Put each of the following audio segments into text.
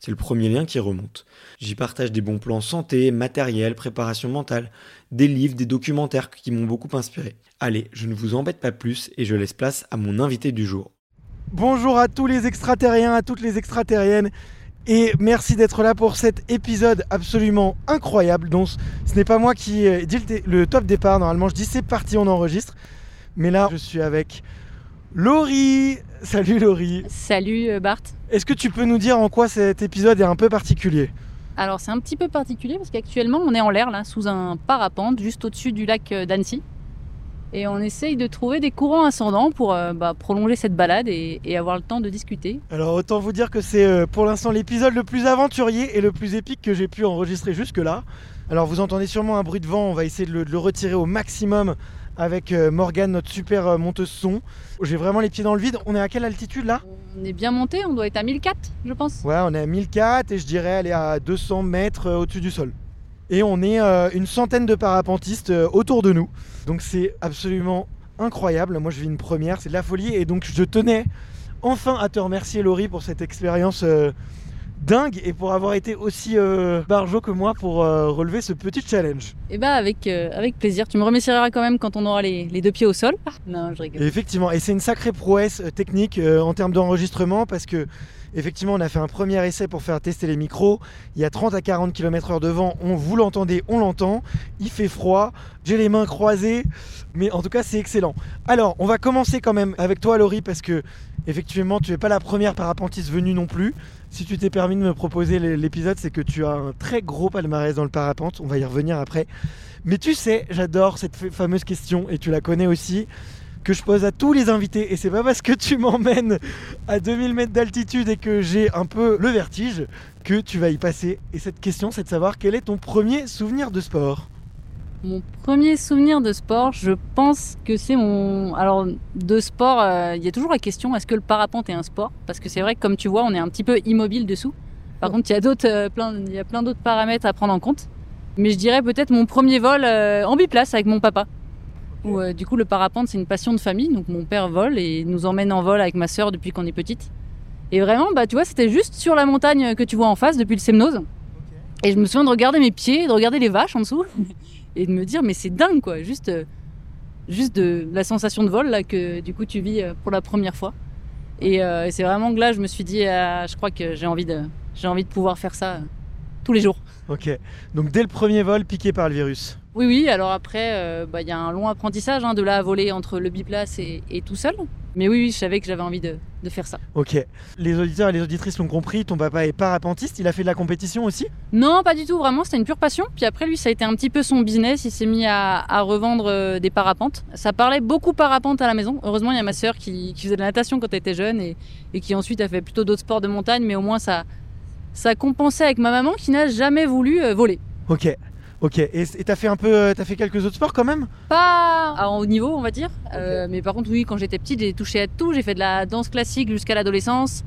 C'est le premier lien qui remonte. J'y partage des bons plans santé, matériel, préparation mentale, des livres, des documentaires qui m'ont beaucoup inspiré. Allez, je ne vous embête pas plus et je laisse place à mon invité du jour. Bonjour à tous les extraterriens, à toutes les extraterriennes. Et merci d'être là pour cet épisode absolument incroyable. Donc, ce n'est pas moi qui euh, dit le, top départ. Normalement, je dis c'est parti, on enregistre. Mais là, je suis avec Laurie. Salut Laurie. Salut euh, Bart. Est-ce que tu peux nous dire en quoi cet épisode est un peu particulier? Alors c'est un petit peu particulier parce qu'actuellement on est en l'air là, sous un parapente, juste au-dessus du lac euh, d'Annecy. Et on essaye de trouver des courants ascendants pour euh, bah, prolonger cette balade et, et avoir le temps de discuter. Alors autant vous dire que c'est euh, pour l'instant l'épisode le plus aventurier et le plus épique que j'ai pu enregistrer jusque-là. Alors vous entendez sûrement un bruit de vent, on va essayer de le, de le retirer au maximum avec euh, Morgane, notre super euh, monteuse son. J'ai vraiment les pieds dans le vide. On est à quelle altitude là? On est bien monté, on doit être à 1004 je pense. Ouais, on est à 1004 et je dirais aller à 200 mètres euh, au-dessus du sol. Et on est euh, une centaine de parapentistes euh, autour de nous. Donc c'est absolument incroyable. Moi je vis une première, c'est de la folie. Et donc je tenais enfin à te remercier Laurie pour cette expérience euh, dingue et pour avoir été aussi euh, barjot que moi pour euh, relever ce petit challenge. Et bah avec, euh, avec plaisir. Tu me remercieras quand même quand on aura les, les deux pieds au sol. Non, je rigole. Et effectivement, et c'est une sacrée prouesse technique en termes d'enregistrement parce que effectivement, on a fait un premier essai pour faire tester les micros. Il y a 30 à 40 km/h de vent. On vous l'entendez, on l'entend. Il fait froid. J'ai les mains croisées, mais en tout cas, c'est excellent. Alors, on va commencer quand même avec toi, Laurie, parce que effectivement, tu n'es pas la première parapentiste venue non plus. Si tu t'es permis de me proposer l'é- l'épisode, c'est que tu as un très gros palmarès dans le parapente. On va y revenir après. Mais tu sais, j'adore cette fa- fameuse question et tu la connais aussi que je pose à tous les invités et c'est pas parce que tu m'emmènes à 2000 mètres d'altitude et que j'ai un peu le vertige que tu vas y passer. Et cette question, c'est de savoir quel est ton premier souvenir de sport. Mon premier souvenir de sport, je pense que c'est mon. Alors, de sport, euh, il y a toujours la question est-ce que le parapente est un sport? Parce que c'est vrai que, comme tu vois, on est un petit peu immobile dessous. Par contre, il y a d'autres, euh, plein, il y a plein d'autres paramètres à prendre en compte. Mais je dirais peut-être mon premier vol euh, en biplace avec mon papa. Où, du coup, le parapente, c'est une passion de famille. Donc, mon père vole et nous emmène en vol avec ma sœur depuis qu'on est petite. Et vraiment, bah, tu vois, c'était juste sur la montagne que tu vois en face depuis le Semnose. Et je me souviens de regarder mes pieds, de regarder les vaches en dessous et de me dire mais c'est dingue quoi. Juste euh, juste de la sensation de vol là que du coup tu vis euh, pour la première fois. Et, euh, et c'est vraiment que là je me suis dit ah, je crois que j'ai envie de j'ai envie de pouvoir faire ça tous les jours. Ok, donc dès le premier vol, piqué par le virus. Oui, oui, alors après, euh, bah, il y a un long apprentissage hein, de là à voler entre le biplace et, et tout seul. Mais oui, oui, je savais que j'avais envie de, de faire ça. Ok. Les auditeurs et les auditrices l'ont compris, ton papa est parapentiste, il a fait de la compétition aussi? Non, pas du tout, vraiment, c'était une pure passion. Puis après, lui, ça a été un petit peu son business. Il s'est mis à, à revendre euh, des parapentes. Ça parlait beaucoup parapente à la maison. Heureusement, il y a ma sœur qui, qui faisait de la natation quand elle était jeune et, et qui ensuite a fait plutôt d'autres sports de montagne, mais au moins ça, ça compensait avec ma maman qui n'a jamais voulu euh, voler. Ok. Ok. Et t'as fait un peu, euh, t'as fait quelques autres sports quand même? Pas à haut niveau, on va dire. Euh, mais par contre, oui, quand j'étais petite, j'ai touché à tout. J'ai fait de la danse classique jusqu'à l'adolescence,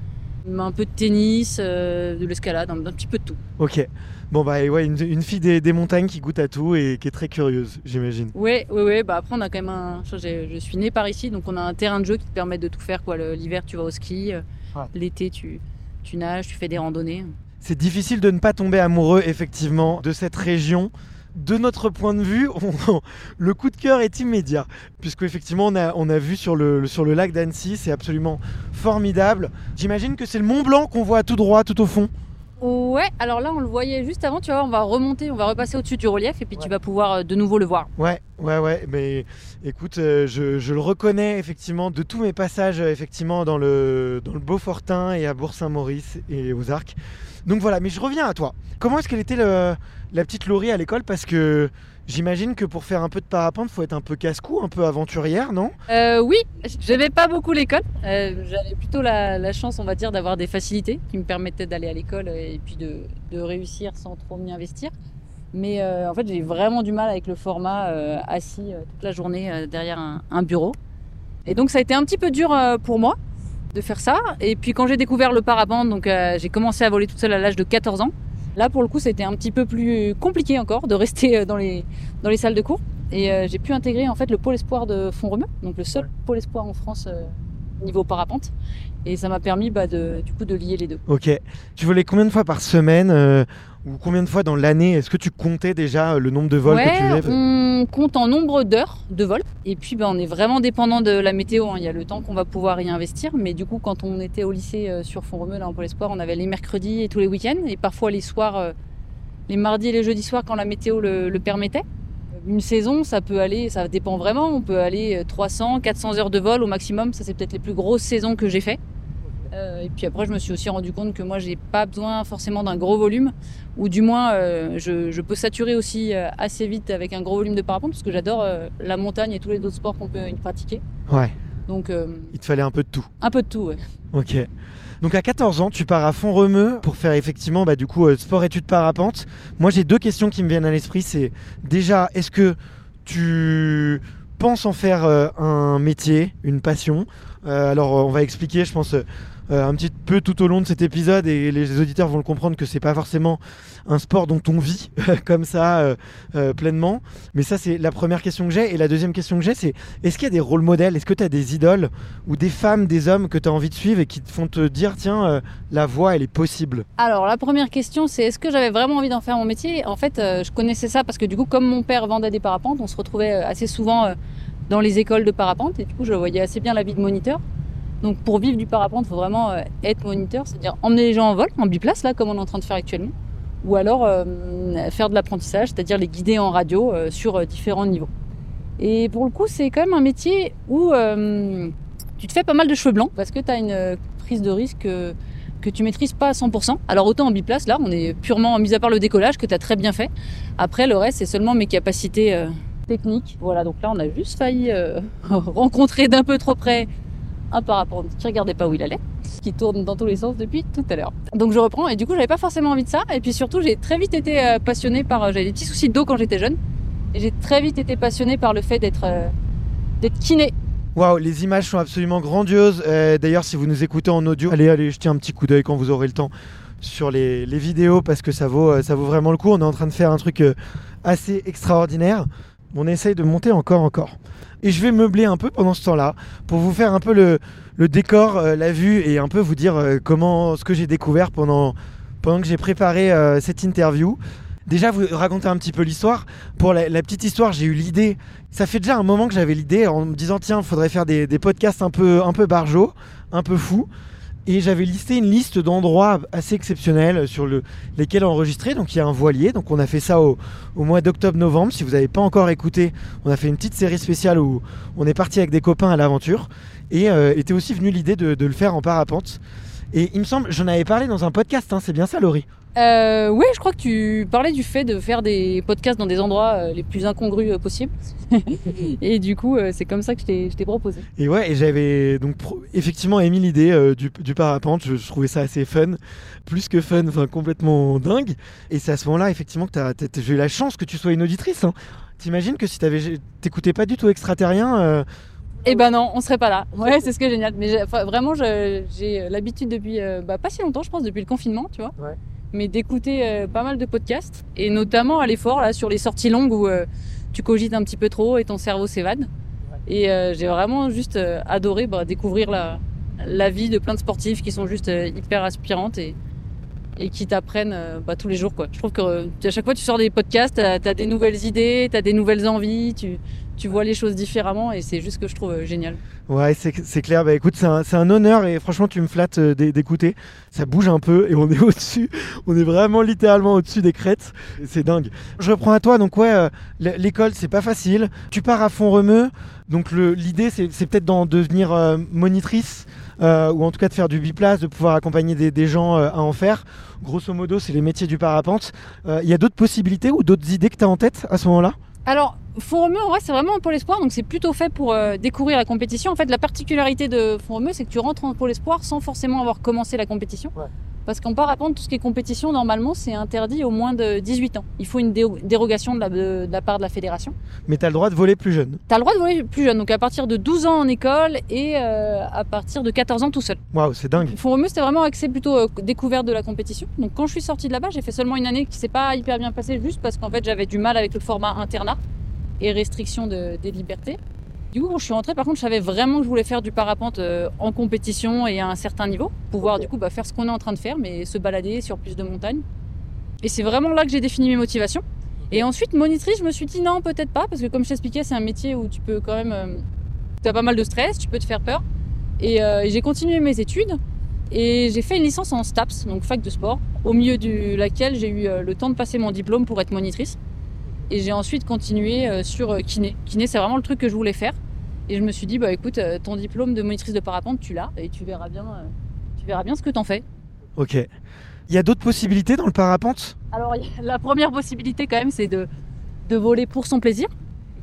un peu de tennis, euh, de l'escalade, un, un petit peu de tout. Ok. Bon bah ouais, une, une fille des, des montagnes qui goûte à tout et qui est très curieuse, j'imagine. Oui, oui, oui. Bah après, on a quand même un. Je, suis née par ici, donc on a un terrain de jeu qui te permet de tout faire. Quoi. L'hiver, tu vas au ski. euh, Ouais. L'été, tu, tu nages, tu fais des randonnées. C'est difficile de ne pas tomber amoureux effectivement de cette région. De notre point de vue, on- le coup de cœur est immédiat, puisque effectivement on a, on a vu sur le, sur le lac d'Annecy, c'est absolument formidable. J'imagine que c'est le Mont Blanc qu'on voit tout droit, tout au fond. Ouais, alors là, on le voyait juste avant. Tu vois, on va remonter, on va repasser au-dessus du relief et puis tu vas pouvoir euh, de nouveau le voir. Ouais, ouais, ouais, mais écoute, euh, je, je le reconnais effectivement de tous mes passages euh, effectivement dans le, dans le Beaufortin et à Bourg-Saint-Maurice et aux Arcs. Donc voilà, mais je reviens à toi. Comment est-ce qu'elle était la petite Laurie à l'école? Parce que j'imagine que pour faire un peu de parapente, faut être un peu casse-cou, un peu aventurière, non? Euh, oui, j'aimais pas beaucoup l'école. Euh, J'avais plutôt la, chance, on va dire, d'avoir des facilités qui me permettaient d'aller à l'école et puis de, réussir sans trop m'y investir. Mais euh, en fait, j'ai vraiment du mal avec le format assis toute la journée derrière un, bureau. Et donc, ça a été un petit peu dur pour moi de faire ça. Et puis, quand j'ai découvert le parapente, donc euh, j'ai commencé à voler toute seule à l'âge de 14 ans. Là, pour le coup, c'était un petit peu plus compliqué encore de rester euh, dans les, dans les salles de cours. Et euh, j'ai pu intégrer en fait le pôle espoir de Font-Romeu, donc le seul pôle espoir en France euh, niveau parapente. Et ça m'a permis bah, de, du coup de lier les deux. Ok. Tu volais combien de fois par semaine ou combien de fois dans l'année Est-ce que tu comptais déjà euh, le nombre de vols ouais, que tu faisais? on compte en nombre d'heures de vol. Et puis bah, on est vraiment dépendant de la météo. hein. Il y a le temps qu'on va pouvoir y investir. Mais du coup, quand on était au lycée euh, sur Font-Romeu, là en pôle espoir, on avait les mercredis et tous les week-ends. Et parfois les soirs, euh, les mardis et les jeudis soirs quand la météo le, le permettait. Une saison, ça peut aller, ça dépend vraiment. On peut aller euh, 300, 400 heures de vol au maximum. Ça, c'est peut-être les plus grosses saisons que j'ai fait. Euh, et puis après, je me suis aussi rendu compte que moi, j'ai pas besoin forcément d'un gros volume, ou du moins, euh, je, je peux saturer aussi euh, assez vite avec un gros volume de parapente, parce que j'adore la montagne et tous les autres sports qu'on peut y pratiquer. Ouais. Donc, Il te fallait un peu de tout. un peu de tout. Ouais. Ok. Donc à 14 ans, tu pars à Font-Romeu pour faire effectivement bah, du coup sport études parapente. Moi j'ai deux questions qui me viennent à l'esprit. C'est déjà, est-ce que tu penses en faire un métier, une passion? Alors on va expliquer, je pense, un petit peu tout au long de cet épisode et les auditeurs vont le comprendre que c'est pas forcément un sport dont on vit comme ça euh, euh, pleinement. Mais ça c'est la première question que j'ai. Et la deuxième question que j'ai c'est est-ce qu'il y a des rôles modèles? Est-ce que tu as des idoles ou des femmes, des hommes que tu as envie de suivre et qui te font te dire tiens, euh, la voie elle est possible? Alors, la première question, c'est est-ce que j'avais vraiment envie d'en faire mon métier? En fait, euh, je connaissais ça parce que du coup, comme mon père vendait des parapentes, on se retrouvait euh, assez souvent euh, dans les écoles de parapente et du coup, je voyais assez bien la vie de moniteur. Donc, pour vivre du parapente, il faut vraiment euh, être moniteur, c'est-à-dire emmener les gens en vol, en biplace, là, comme on est en train de faire actuellement, ou alors euh, faire de l'apprentissage, c'est-à-dire les guider en radio euh, sur différents niveaux. Et pour le coup, c'est quand même un métier où tu te fais pas mal de cheveux blancs parce que tu as une prise de risque. que tu maîtrises pas à 100%. Alors autant en biplace, là, on est purement, mis à part le décollage que tu as très bien fait. Après, le reste, c'est seulement mes capacités techniques. Voilà, donc là, on a juste failli rencontrer d'un peu trop près un parapente qui regardait pas où il allait, qui tourne dans tous les sens depuis tout à l'heure. Donc je reprends, et du coup, j'avais pas forcément envie de ça. Et puis surtout, j'ai très vite été euh, passionnée par... euh, J'avais des petits soucis de dos quand j'étais jeune. Et j'ai très vite été passionnée par le fait d'être euh, d'être kiné. Waouh, les images sont absolument grandioses. D'ailleurs, si vous nous écoutez en audio, allez, allez jeter un petit coup d'œil quand vous aurez le temps sur les, les vidéos parce que ça vaut, ça vaut vraiment le coup. On est en train de faire un truc assez extraordinaire. On essaye de monter encore, encore. Et je vais meubler un peu pendant ce temps-là pour vous faire un peu le, décor, euh, la vue et un peu vous dire euh, comment ce que j'ai découvert pendant, que j'ai préparé euh, cette interview. Déjà, vous raconter un petit peu l'histoire. Pour la, petite histoire, j'ai eu l'idée. Ça fait déjà un moment que j'avais l'idée en me disant tiens, il faudrait faire des, podcasts un peu, un peu barjots, un peu fous. Et j'avais listé une liste d'endroits assez exceptionnels sur le, lesquels enregistrer. Donc il y a un voilier. Donc on a fait ça au, mois d'octobre-novembre. Si vous n'avez pas encore écouté, on a fait une petite série spéciale où on est parti avec des copains à l'aventure. Et euh, était aussi venue l'idée de, de le faire en parapente. Et il me semble, j'en avais parlé dans un podcast, hein, c'est bien ça Laurie? Euh, ouais, je crois que tu parlais du fait de faire des podcasts dans des endroits euh, les plus incongrus euh, possibles. et du coup, euh, c'est comme ça que je t'ai proposé. Et ouais, et j'avais donc effectivement émis l'idée euh, du, du parapente. Je, je trouvais ça assez fun, plus que fun, enfin complètement dingue. Et c'est à ce moment-là, effectivement, que t'as- t'as- t'as- j'ai eu la chance que tu sois une auditrice. hein. T'imagines que si t'avais- t'écoutais pas du tout extraterrien, euh, Eh ben non, on serait pas là. Ouais, c'est ce qui est génial. Mais vraiment, j'ai l'habitude depuis euh, bah, pas si longtemps, je pense, depuis le confinement, tu vois. Ouais. Mais d'écouter euh, pas mal de podcasts et notamment à l'effort là sur les sorties longues où euh, tu cogites un petit peu trop et ton cerveau s'évade. Et euh, j'ai vraiment juste adoré bah, découvrir la, la vie de plein de sportifs qui sont juste hyper aspirantes et, et qui t'apprennent bah, tous les jours. Quoi. Je trouve que à chaque fois tu sors des podcasts, tu as, des nouvelles idées, tu as des nouvelles envies, tu, tu vois les choses différemment et c'est juste ce que je trouve euh, génial. ouais, c'est clair. Bah écoute, c'est un, honneur et franchement, tu me flattes euh, d'é- d'écouter. Ça bouge un peu et on est au-dessus. On est vraiment littéralement au-dessus des crêtes. C'est dingue. Je reprends à toi. Donc ouais, euh, l'école, c'est pas facile. Tu pars à fond remue. Donc l'idée, c'est peut-être d'en devenir monitrice. ou en tout cas de faire du biplace, de pouvoir accompagner des, gens à en faire. Grosso modo, c'est les métiers du parapente. Il y a d'autres possibilités ou d'autres idées que tu as en tête à ce moment-là? Alors, Font Romeu, en vrai, c'est vraiment un pôle espoir, donc c'est plutôt fait pour euh, découvrir la compétition. En fait, la particularité de Font Romeu, c'est que tu rentres en pôle espoir sans forcément avoir commencé la compétition. Parce qu'en parapente, tout ce qui est compétition, normalement, c'est interdit au moins de 18 ans. Il faut une dé- dérogation de la, de- de la part de la fédération. Mais tu as le droit de voler plus jeune. Tu as le droit de voler plus jeune, donc à partir de 12 ans en école et euh, à partir de 14 ans tout seul. Waouh, c'est dingue. Font Romeu, c'était vraiment axé plutôt euh, découverte de la compétition. Donc quand je suis sortie de là-bas, j'ai fait seulement une année qui s'est pas hyper bien passée, juste parce qu'en fait j'avais du mal avec le format internat et restriction de- des libertés. Du coup, quand je suis rentrée, par contre, je savais vraiment que je voulais faire du parapente euh, en compétition et à un certain niveau, pouvoir du coup bah, faire ce qu'on est en train de faire, mais se balader sur plus de montagnes. Et c'est vraiment là que j'ai défini mes motivations. Et ensuite, monitrice, je me suis dit non, peut-être pas, parce que comme je t'expliquais, c'est un métier où tu peux quand même. euh, tu as pas mal de stress, tu peux te faire peur. Et, euh, et j'ai continué mes études et j'ai fait une licence en STAPS, donc fac de sport, au milieu de laquelle j'ai eu le temps de passer mon diplôme pour être monitrice. Et j'ai ensuite continué euh, sur euh, kiné. Kiné, c'est vraiment le truc que je voulais faire. Et je me suis dit, bah écoute, euh, ton diplôme de monitrice de parapente, tu l'as, et tu verras bien, tu verras bien ce que t'en fais. Ok. Il y a d'autres possibilités dans le parapente? Alors, la première possibilité, quand même, c'est de, de voler pour son plaisir.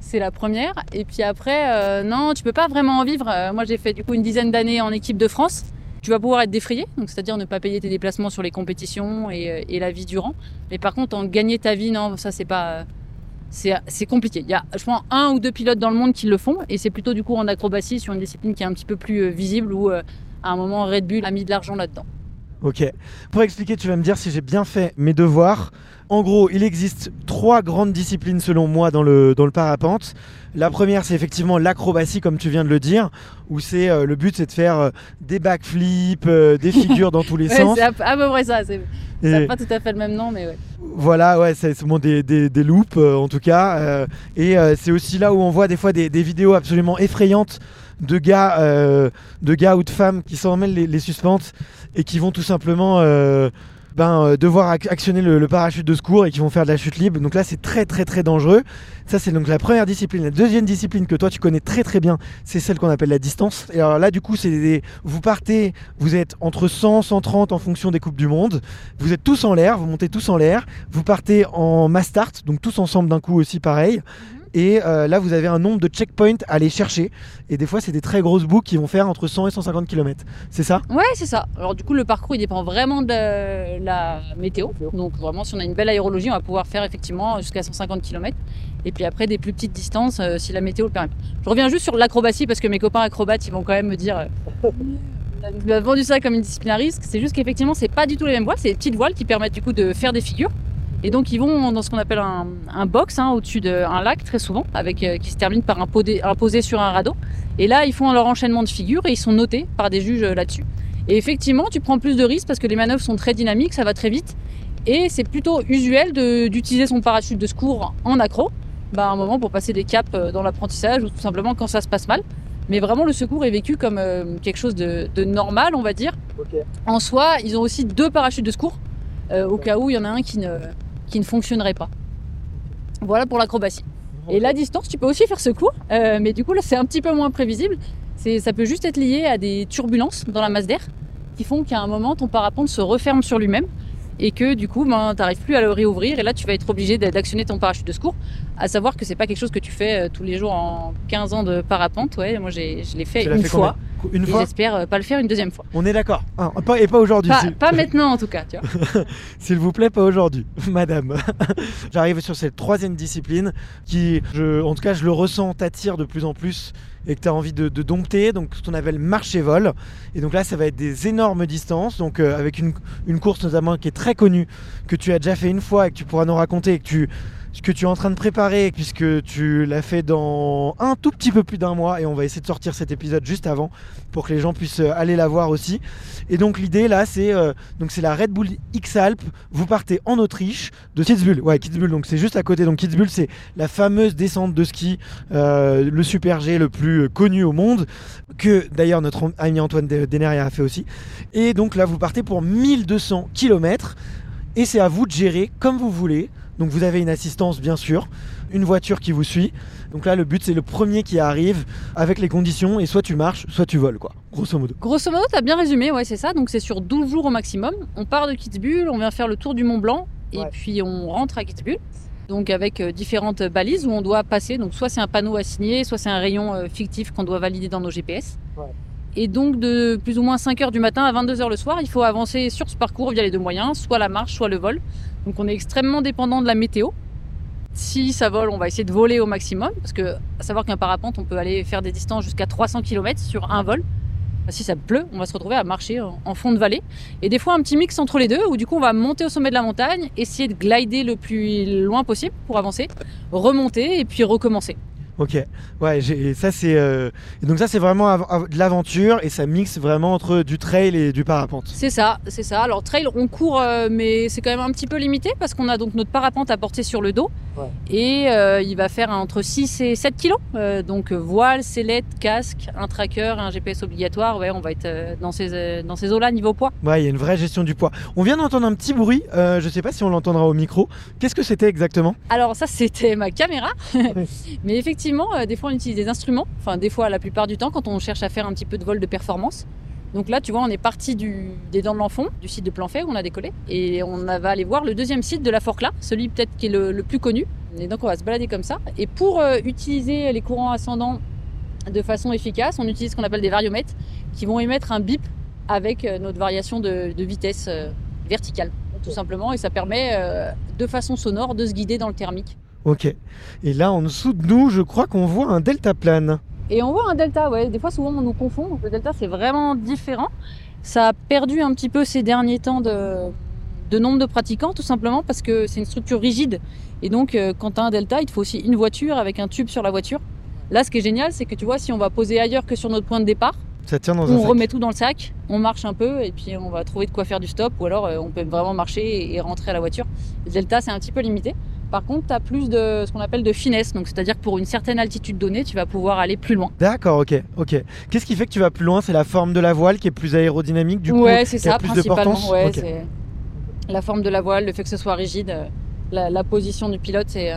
C'est la première. Et puis après, euh, non, tu peux pas vraiment en vivre. Moi, j'ai fait du coup une dizaine d'années en équipe de France. Tu vas pouvoir être défrayé, donc c'est-à-dire ne pas payer tes déplacements sur les compétitions et, et la vie durant. Mais par contre, en gagner ta vie, non, ça c'est pas. C'est c'est compliqué. Il y a, je pense, un ou deux pilotes dans le monde qui le font, et c'est plutôt du coup en acrobatie sur une discipline qui est un petit peu plus euh, visible où euh, à un moment Red Bull a mis de l'argent là-dedans. Ok. Pour expliquer, tu vas me dire si j'ai bien fait mes devoirs. En gros, il existe trois grandes disciplines selon moi dans le, dans le parapente. La première, c'est effectivement l'acrobatie, comme tu viens de le dire, où c'est euh, le but, c'est de faire euh, des backflips, euh, des figures dans tous les Ouais, sens. c'est à, à peu près ça. c'est- Et pas tout à fait le même nom, mais ouais. voilà, ouais, c'est bon, des, des, des loops en tout cas. et c'est aussi là où on voit des fois des, des vidéos absolument effrayantes de gars, euh, de gars ou de femmes qui s'en mêlent les, les suspentes et qui vont tout simplement euh, ben, euh, devoir ac- actionner le, parachute de secours et qui vont faire de la chute libre. Donc là, c'est très très très dangereux. Ça, c'est donc la première discipline. La deuxième discipline que toi tu connais très très bien, c'est celle qu'on appelle la distance. Et alors là, du coup, c'est des- vous partez, vous êtes entre 100, 130 en fonction des coupes du monde. Vous êtes tous en l'air, vous montez tous en l'air. Vous partez en mass start, donc tous ensemble d'un coup aussi pareil. Et euh, là, vous avez un nombre de checkpoints à aller chercher. Et des fois, c'est des très grosses boucles qui vont faire entre 100 et 150 km. C'est ça? Ouais, c'est ça. Alors du coup, le parcours, il dépend vraiment de la météo. Donc vraiment, si on a une belle aérologie, on va pouvoir faire effectivement jusqu'à 150 km. Et puis après, des plus petites distances, euh, si la météo le permet. Je reviens juste sur l'acrobatie, parce que mes copains acrobates, ils vont quand même me dire... euh, vendu ça comme une discipline à risque. C'est juste qu'effectivement, c'est pas du tout les mêmes voiles. C'est des petites voiles qui permettent du coup de faire des figures. Et donc, ils vont dans ce qu'on appelle un, un box hein, au-dessus d'un lac, très souvent, avec, euh, qui se termine par un, podé- un posé sur un radeau. Et là, ils font leur enchaînement de figures et ils sont notés par des juges euh, là-dessus. Et effectivement, tu prends plus de risques parce que les manœuvres sont très dynamiques, ça va très vite. Et c'est plutôt usuel d'utiliser son parachute de secours en accro, bah, un moment pour passer des caps euh, dans l'apprentissage ou tout simplement quand ça se passe mal. Mais vraiment, le secours est vécu comme euh, quelque chose de, de normal, on va dire. En soi, ils ont aussi deux parachutes de secours, euh, au cas où il y en a un qui ne, qui ne fonctionnerait pas. Voilà pour l'acrobatie. Et la distance, tu peux aussi faire secours, euh, mais du coup là c'est un petit peu moins prévisible. Ça peut juste être lié à des turbulences dans la masse d'air qui font qu'à un moment ton parapente se referme sur lui-même et que du coup ben, tu n'arrives plus à le réouvrir et là tu vas être obligé d'actionner ton parachute de secours. À savoir que c'est pas quelque chose que tu fais euh, tous les jours en 15 ans de parapente. Ouais, moi je l'ai fait Tu une fait fois Une fois j'espère euh, pas le faire une deuxième fois. On est d'accord. Ah, pas- et pas aujourd'hui. Pas, maintenant en tout cas, tu vois. S'il vous plaît, pas aujourd'hui, madame. J'arrive sur cette troisième discipline qui, je, en tout cas, je le ressens, t'attire de plus en plus et que tu as envie de, de dompter, donc ce qu'on appelle marché-vol. Et donc là, ça va être des énormes distances, donc euh, avec une, une course notamment qui est très connue, que tu as déjà fait une fois et que tu pourras nous raconter et que tu, ce que tu es en train de préparer, puisque tu l'as fait dans un tout petit peu plus d'un mois, et on va essayer de sortir cet épisode juste avant pour que les gens puissent euh, aller la voir aussi. Et donc l'idée là, c'est euh, la Red Bull X Alpes. Vous partez en Autriche de Kitzbühel. Ouais, Kitzbühel. Donc c'est juste à côté. Donc Kitzbühel, c'est la fameuse descente de ski, euh, le super G le plus connu au monde, que d'ailleurs notre ami Antoine De- Deneria a fait aussi. Et donc là, vous partez pour 1200 km. Et c'est à vous de gérer comme vous voulez. Donc vous avez une assistance bien sûr, une voiture qui vous suit. Donc là le but c'est le premier qui arrive avec les conditions et soit tu marches, soit tu voles quoi, grosso modo. Grosso modo, tu as bien résumé, ouais, c'est ça. Donc c'est sur 12 jours au maximum. On part de Kitzbühel, on vient faire le tour du Mont Blanc et Ouais. puis on rentre à Kitzbühel. Donc avec euh, différentes balises où on doit passer. Donc soit c'est un panneau à signer, soit c'est un rayon euh, fictif qu'on doit valider dans nos GPS. Ouais. Et donc de plus ou moins 5 heures du matin à 22 heures le soir, il faut avancer sur ce parcours via les deux moyens, soit la marche, soit le vol. Donc on est extrêmement dépendant de la météo. Si ça vole, on va essayer de voler au maximum, parce que à savoir qu'un parapente, on peut aller faire des distances jusqu'à 300 km sur un vol. Si ça pleut, on va se retrouver à marcher en- en fond de vallée. Et des fois, un petit mix entre les deux, où du coup, on va monter au sommet de la montagne, essayer de glider le plus loin possible pour avancer, remonter et puis recommencer. Ok, ouais, j'ai- ça c'est euh, donc ça c'est vraiment av- av- de l'aventure et ça mixe vraiment entre du trail et du parapente. C'est ça, c'est ça. Alors trail, on court, euh, mais c'est quand même un petit peu limité parce qu'on a donc notre parapente à porter sur le dos Ouais. et euh, il va faire entre 6 et 7 kilos. Euh, donc voile, sellette, casque, un tracker, un GPS obligatoire. Ouais, on va être euh, dans ces euh, dans ces eaux-là niveau poids. Ouais, il y a une vraie gestion du poids. On vient d'entendre un petit bruit, euh, je sais pas si on l'entendra au micro. Qu'est-ce que c'était exactement? Alors ça, c'était ma caméra. Mais effectivement, euh, des fois, on utilise des instruments. Enfin, des fois, la plupart du temps, quand on cherche à faire un petit peu de vol de performance. Donc là, tu vois, on est parti des Dents de l'Enfant, du site de Planfait où on a décollé. Et on va aller voir le deuxième site de la Forclaz, celui peut-être qui est le, plus connu. Et donc, on va se balader comme ça. Et pour euh, utiliser les courants ascendants de façon efficace, on utilise ce qu'on appelle des variomètres qui vont émettre un bip avec euh, notre variation de, vitesse verticale, tout simplement. Et ça permet de façon sonore de se guider dans le thermique. Ok. Et là en dessous de nous, je crois qu'on voit un deltaplane. Et on voit un delta, ouais. Des fois, souvent, on nous confond. Donc, le delta, c'est vraiment différent. Ça a perdu un petit peu ces derniers temps de, de nombre de pratiquants, tout simplement parce que c'est une structure rigide. Et donc, euh, quand tu as un delta, il te faut aussi une voiture avec un tube sur la voiture. Là, ce qui est génial, c'est que tu vois, si on va poser ailleurs que sur notre point de départ, Ça tient dans un on sac. remet tout dans le sac, on marche un peu et puis on va trouver de quoi faire du stop ou alors euh, on peut vraiment marcher et rentrer à la voiture. Le delta, c'est un petit peu limité. Par contre, tu as plus de ce qu'on appelle de finesse. Donc, c'est-à-dire que pour une certaine altitude donnée, tu vas pouvoir aller plus loin. D'accord, ok, ok. Qu'est-ce qui fait que tu vas plus loin? C'est la forme de la voile qui est plus aérodynamique du coup ouais, c'est ça, plus de principalement. Ouais, c'est la forme de la voile, le fait que ce soit rigide, euh, la, la position du pilote, c'est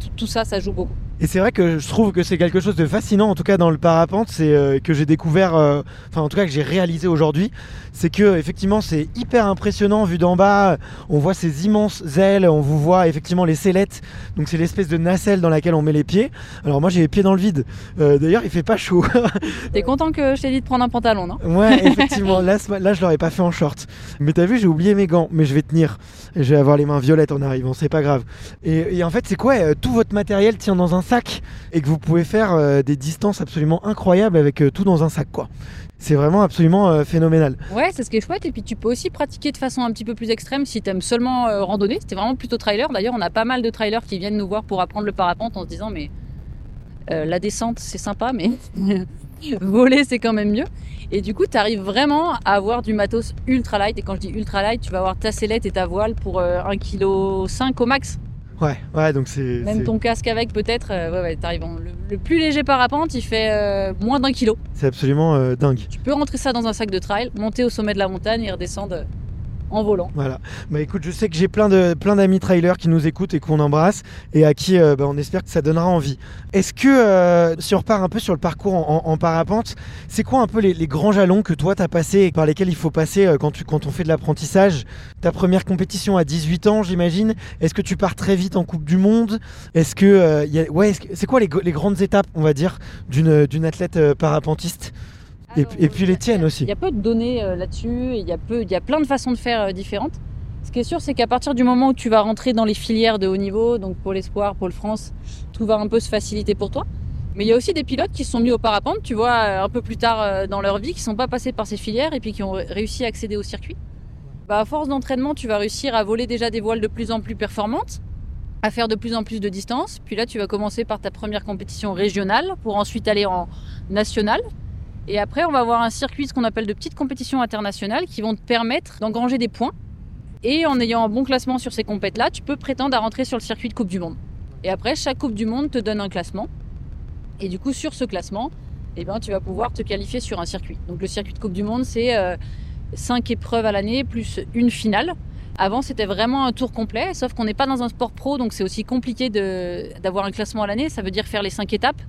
tout, tout ça, ça joue beaucoup. Et c'est vrai que je trouve que c'est quelque chose de fascinant, en tout cas dans le parapente, c'est euh, que j'ai découvert, euh, enfin en tout cas que j'ai réalisé aujourd'hui, c'est que effectivement c'est hyper impressionnant vu d'en bas. On voit ces immenses ailes, on vous voit effectivement les sellettes, donc c'est l'espèce de nacelle dans laquelle on met les pieds. Alors moi j'ai les pieds dans le vide. Euh, D'ailleurs il fait pas chaud. T'es content que je t'ai dit de prendre un pantalon, non? Ouais effectivement là, là je l'aurais pas fait en short. Mais t'as vu j'ai oublié mes gants, mais je vais tenir. Je vais avoir les mains violettes en arrivant, c'est pas grave. Et, et en fait c'est quoi Tout votre matériel tient dans un et que vous pouvez faire euh, des distances absolument incroyables avec euh, tout dans un sac quoi. C'est vraiment absolument euh, phénoménal. Ouais, c'est ce qui est chouette. Et puis tu peux aussi pratiquer de façon un petit peu plus extrême si t'aimes seulement euh, randonner. C'était vraiment plutôt trailer. D'ailleurs, on a pas mal de trailers qui viennent nous voir pour apprendre le parapente en se disant mais la descente c'est sympa, mais voler c'est quand même mieux. Et du coup, tu arrives vraiment à avoir du matos ultra light. Et quand je dis ultra light, tu vas avoir ta sellette et ta voile pour euh, 1,5 kg au max. Ouais, ouais, donc c'est. Même ton casque avec, peut-être, euh, ouais, ouais, t'arrives en- le, le plus léger parapente, il fait euh, moins d'un kilo. C'est absolument euh, dingue. Tu peux rentrer ça dans un sac de trail, monter au sommet de la montagne et redescendre en volant. Voilà. Bah écoute, je sais que j'ai plein de plein d'amis trailers qui nous écoutent et qu'on embrasse et à qui euh, bah, on espère que ça donnera envie. Est-ce que euh, si on repart un peu sur le parcours en, en- en parapente, c'est quoi un peu les, grands jalons que toi t'as passé et par lesquels il faut passer euh, quand on fait de l'apprentissage? Ta première compétition à 18 ans, j'imagine. Est-ce que tu pars très vite en Coupe du Monde? Est-ce que ouais, c'est quoi les, grandes étapes, on va dire, d'une d'une athlète parapentiste? Et- puis les tiennes aussi. Il y a peu de données euh, là-dessus, il y, a peu- il y a plein de façons de faire euh, différentes. Ce qui est sûr, c'est qu'à partir du moment où tu vas rentrer dans les filières de haut niveau, donc Pôle Espoir, Pôle France, tout va un peu se faciliter pour toi. Mais il y a aussi des pilotes qui se sont mis au parapente, tu vois, euh, un peu plus tard dans leur vie, qui sont pas passés par ces filières et puis qui ont ré- réussi à accéder au circuit. Bah, à force d'entraînement, tu vas réussir à voler déjà des voiles de plus en plus performantes, à faire de plus en plus de distance. Puis là, tu vas commencer par ta première compétition régionale pour ensuite aller en nationale. Et après, on va avoir un circuit, ce qu'on appelle de petites compétitions internationales, qui vont te permettre d'engranger des points. Et en ayant un bon classement sur ces compètes-là, tu peux prétendre à rentrer sur le circuit de Coupe du Monde. Et après, chaque Coupe du Monde te donne un classement. Et du coup, sur ce classement, eh ben, tu vas pouvoir te qualifier sur un circuit. Donc le circuit de Coupe du Monde, c'est euh, cinq épreuves à l'année plus une finale. Avant, c'était vraiment un tour complet, sauf qu'on n'est pas dans un sport pro, donc c'est aussi compliqué d'avoir un classement à l'année. Ça veut dire faire les cinq étapes.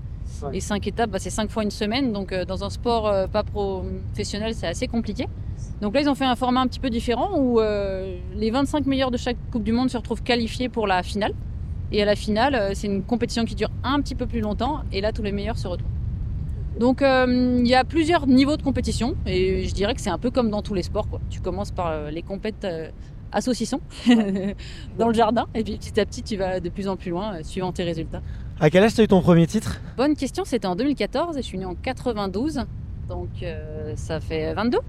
Ouais. Les cinq étapes, bah, c'est cinq fois une semaine, donc euh, dans un sport euh, pas professionnel, c'est assez compliqué. Donc là, ils ont fait un format un petit peu différent où euh, les 25 meilleurs de chaque Coupe du Monde se retrouvent qualifiés pour la finale. Et à la finale, c'est une compétition qui dure un petit peu plus longtemps, et là, tous les meilleurs se retrouvent. Donc il y a plusieurs niveaux de compétition, et je dirais que c'est un peu comme dans tous les sports. Tu commences par les compètes à dans le jardin, et puis petit à petit, tu vas de plus en plus loin, suivant tes résultats. À quel âge t'as eu ton premier titre? Bonne question, c'était en 2014 et je suis née en 92, donc euh, ça fait 22.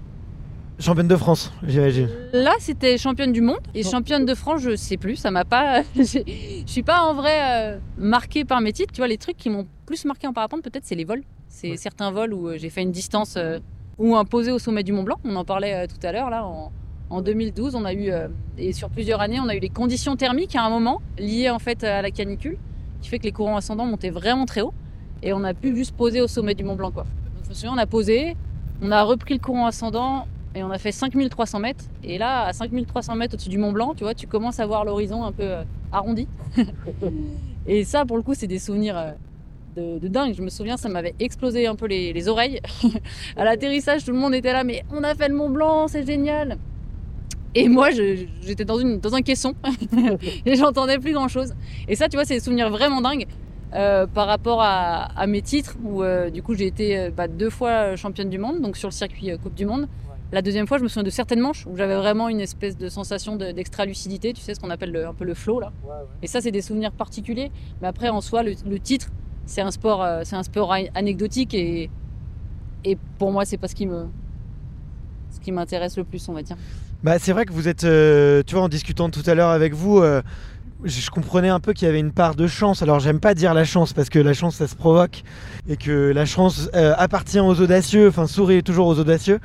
Championne de France, j'imagine. Là, c'était championne du monde et championne de France, je sais plus, ça m'a pas. Je suis pas en vrai euh, marquée par mes titres. Tu vois, les trucs qui m'ont plus marqué en parapente, peut-être, c'est les vols. C'est Ouais. certains vols où euh, j'ai fait une distance euh, ou un posé au sommet du Mont Blanc. On en parlait euh, tout à l'heure là. En, en 2012, on a eu euh, et sur plusieurs années, on a eu les conditions thermiques à un moment liées en fait à la canicule, qui fait que les courants ascendants montaient vraiment très haut et on a pu juste poser au sommet du Mont Blanc quoi. Donc, je me souviens, on a posé, on a repris le courant ascendant et on a fait 5300 mètres. Et là, à 5300 mètres au-dessus du Mont Blanc, tu vois, tu commences à voir l'horizon un peu euh, arrondi. et ça, pour le coup, c'est des souvenirs euh, de, dingue. Je me souviens, ça m'avait explosé un peu les oreilles. à l'atterrissage, tout le monde était là, mais on a fait le Mont Blanc, c'est génial. Et moi, j'étais dans, une, dans un caisson et j'entendais plus grand-chose. Et ça, tu vois, c'est des souvenirs vraiment dingues. euh, par rapport à, à mes titres, où euh, du coup j'ai été euh, bah, deux fois championne du monde, donc sur le circuit Coupe du Monde. La deuxième fois, je me souviens de certaines manches où j'avais vraiment une espèce de sensation de- d'extra-lucidité, tu sais, ce qu'on appelle le- un peu le flow là. Et ça, c'est des souvenirs particuliers. Mais après, en soi, le, le titre, c'est un sport, euh, c'est un sport anecdotique et, et pour moi, c'est pas ce qui me, ce qui m'intéresse le plus, on va dire. Bah, c'est vrai que vous êtes, euh, tu vois, en discutant tout à l'heure avec vous, euh, je, comprenais un peu qu'il y avait une part de chance. Alors, j'aime pas dire la chance parce que la chance, ça se provoque et que la chance euh, appartient aux audacieux, enfin, sourit toujours aux audacieux.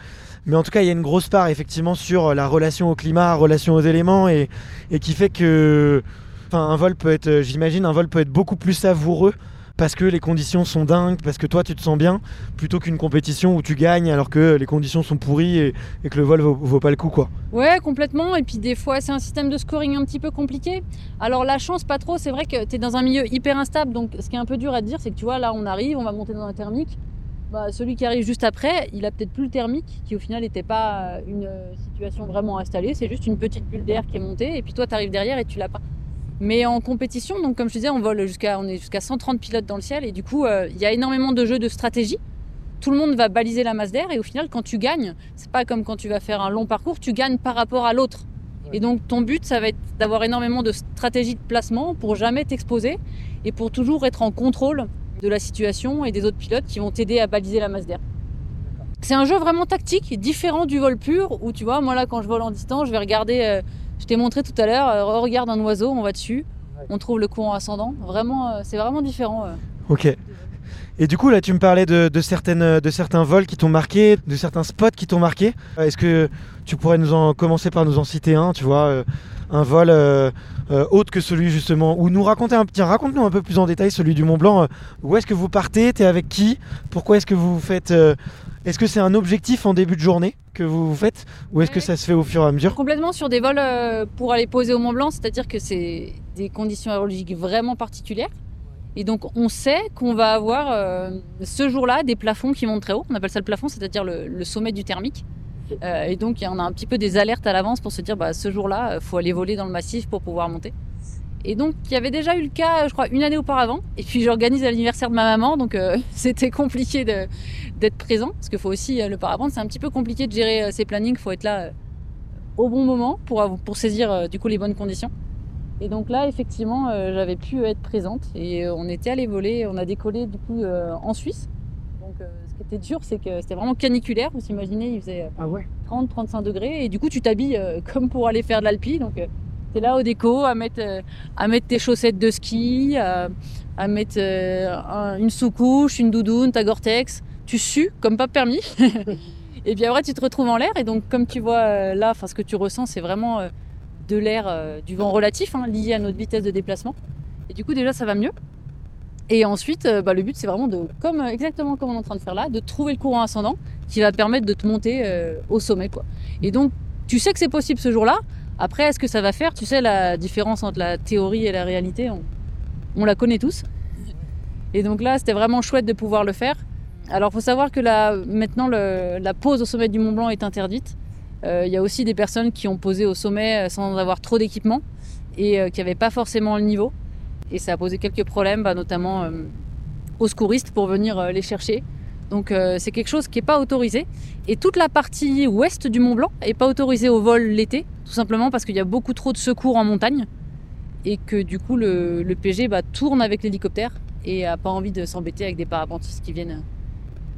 Mais en tout cas, il y a une grosse part effectivement sur la relation au climat, relation aux éléments et, et qui fait que, enfin, un vol peut être, j'imagine, un vol peut être beaucoup plus savoureux parce que les conditions sont dingues, parce que toi tu te sens bien, plutôt qu'une compétition où tu gagnes alors que les conditions sont pourries et, que le vol vaut, pas le coup, quoi. Ouais, complètement. Et puis des fois, c'est un système de scoring un petit peu compliqué. Alors la chance, pas trop. C'est vrai que tu es dans un milieu hyper instable. Donc ce qui est un peu dur à dire, c'est que tu vois, là, on arrive, on va monter dans un thermique. Bah, celui qui arrive juste après, il a peut-être plus le thermique, qui au final n'était pas une euh, situation vraiment installée. C'est juste une petite bulle d'air qui est montée. Et puis toi, tu arrives derrière et tu l'as pas. Mais en compétition, donc comme je disais, on vole jusqu'à, on est jusqu'à 130 pilotes dans le ciel. Et du coup, euh, il y a énormément de jeux de stratégie. Tout le monde va baliser la masse d'air. Et au final, quand tu gagnes, c'est pas comme quand tu vas faire un long parcours, tu gagnes par rapport à l'autre. Et donc ton but, ça va être d'avoir énormément de stratégies de placement pour jamais t'exposer et pour toujours être en contrôle de la situation et des autres pilotes qui vont t'aider à baliser la masse d'air. C'est un jeu vraiment tactique, différent du vol pur, où tu vois, moi là quand je vole en distance, je vais regarder, euh, je t'ai montré tout à l'heure, euh, regarde un oiseau, on va dessus, on trouve le courant ascendant. Vraiment, euh, c'est vraiment différent. euh. Ok. Et du coup, là, tu me parlais de, certaines, de certains vols qui t'ont marqué, de certains spots qui t'ont marqué. Est-ce que tu pourrais nous en commencer par nous en citer un, tu vois, un vol autre que celui justement, ou nous raconter un petit, raconte-nous un peu plus en détail celui du Mont Blanc. où est-ce que vous partez? T'es avec qui? Pourquoi est-ce que vous faites Est-ce que c'est un objectif en début de journée que vous faites, ou est-ce que ça se fait au fur et à mesure? Complètement sur des vols euh, pour aller poser au Mont Blanc, c'est-à-dire que c'est des conditions aérologiques vraiment particulières. Et donc on sait qu'on va avoir euh, ce jour-là des plafonds qui montent très haut. On appelle ça le plafond, c'est-à-dire le, le sommet du thermique. Euh, et donc on a un petit peu des alertes à l'avance pour se dire bah, ce jour-là, il faut aller voler dans le massif pour pouvoir monter. Et donc il y avait déjà eu le cas, je crois, une année auparavant. Et puis j'organise l'anniversaire de ma maman, donc euh, c'était compliqué d'être présent parce qu'il faut aussi euh, le parapente, c'est un petit peu compliqué de gérer euh, ses plannings. Il faut être là euh, au bon moment pour, saisir du coup les bonnes conditions. Et donc là, effectivement, j'avais pu être présente et on était allé voler, on a décollé du coup en Suisse. Donc ce qui était dur, c'est que c'était vraiment caniculaire. Vous imaginez, il faisait euh, Ah ouais 30-35 degrés et du coup tu t'habilles comme pour aller faire de l'alpi. Donc t'es là au déco à mettre, euh, à mettre tes chaussettes de ski, à, à mettre euh, un- une sous-couche, une doudoune, ta Gore-Tex. Tu sues comme pas permis. et puis après tu te retrouves en l'air et donc comme tu vois euh, là, ce que tu ressens, c'est vraiment euh, de l'air, euh, du vent relatif hein, lié à notre vitesse de déplacement. Et du coup déjà ça va mieux. Et ensuite, euh, bah, le but c'est vraiment de, comme euh, exactement comme on est en train de faire là, de trouver le courant ascendant qui va permettre de te monter euh, au sommet. Quoi. Et donc, tu sais que c'est possible ce jour-là. Après, est-ce que ça va faire Tu sais, la différence entre la théorie et la réalité, on, la connaît tous. Et donc là, c'était vraiment chouette de pouvoir le faire. Alors, faut savoir que là, maintenant, la pause au sommet du Mont Blanc est interdite. Euh, Il y a aussi des personnes qui ont posé au sommet euh, sans avoir trop d'équipement et euh, qui n'avaient pas forcément le niveau. Et ça a posé quelques problèmes, bah, notamment euh, aux secouristes pour venir euh, les chercher. Donc euh, c'est quelque chose qui n'est pas autorisé. Et toute la partie ouest du Mont Blanc n'est pas autorisée au vol l'été, tout simplement parce qu'il y a beaucoup trop de secours en montagne et que du coup le, le PG bah, tourne avec l'hélicoptère et a pas envie de s'embêter avec des parapentistes qui viennent,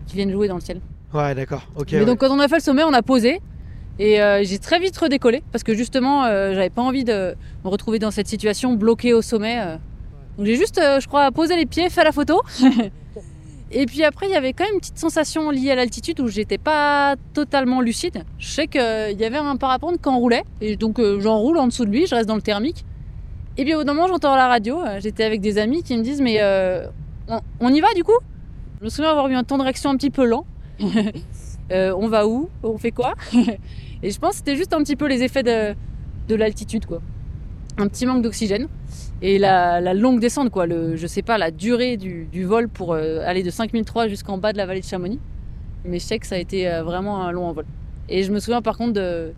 qui viennent jouer dans le ciel. Ouais, d'accord. Ok. Mais ouais. donc quand on a fait le sommet, on a posé et euh, j'ai très vite redécollé parce que justement euh, j'avais pas envie de me retrouver dans cette situation bloquée au sommet. euh. Donc j'ai juste, euh, je crois, posé les pieds, fait la photo. Et puis après, il y avait quand même une petite sensation liée à l'altitude où j'étais pas totalement lucide. Je sais qu'il y avait un parapente qui enroulait, et donc euh, j'enroule en dessous de lui, je reste dans le thermique. Et puis au bout d'un moment, j'entends la radio, euh, j'étais avec des amis qui me disent Mais euh, on, y va du coup? Je me souviens avoir eu un temps de réaction un petit peu lent. Euh, on va où? On fait quoi? Et je pense que c'était juste un petit peu les effets de l'altitude, quoi. Un petit manque d'oxygène. Et la, la longue descente, quoi. Le, je sais pas, la durée du, du vol pour euh, aller de 5003 jusqu'en bas de la vallée de Chamonix. Mais je sais que ça a été euh, vraiment un long envol. Et je me souviens par contre de,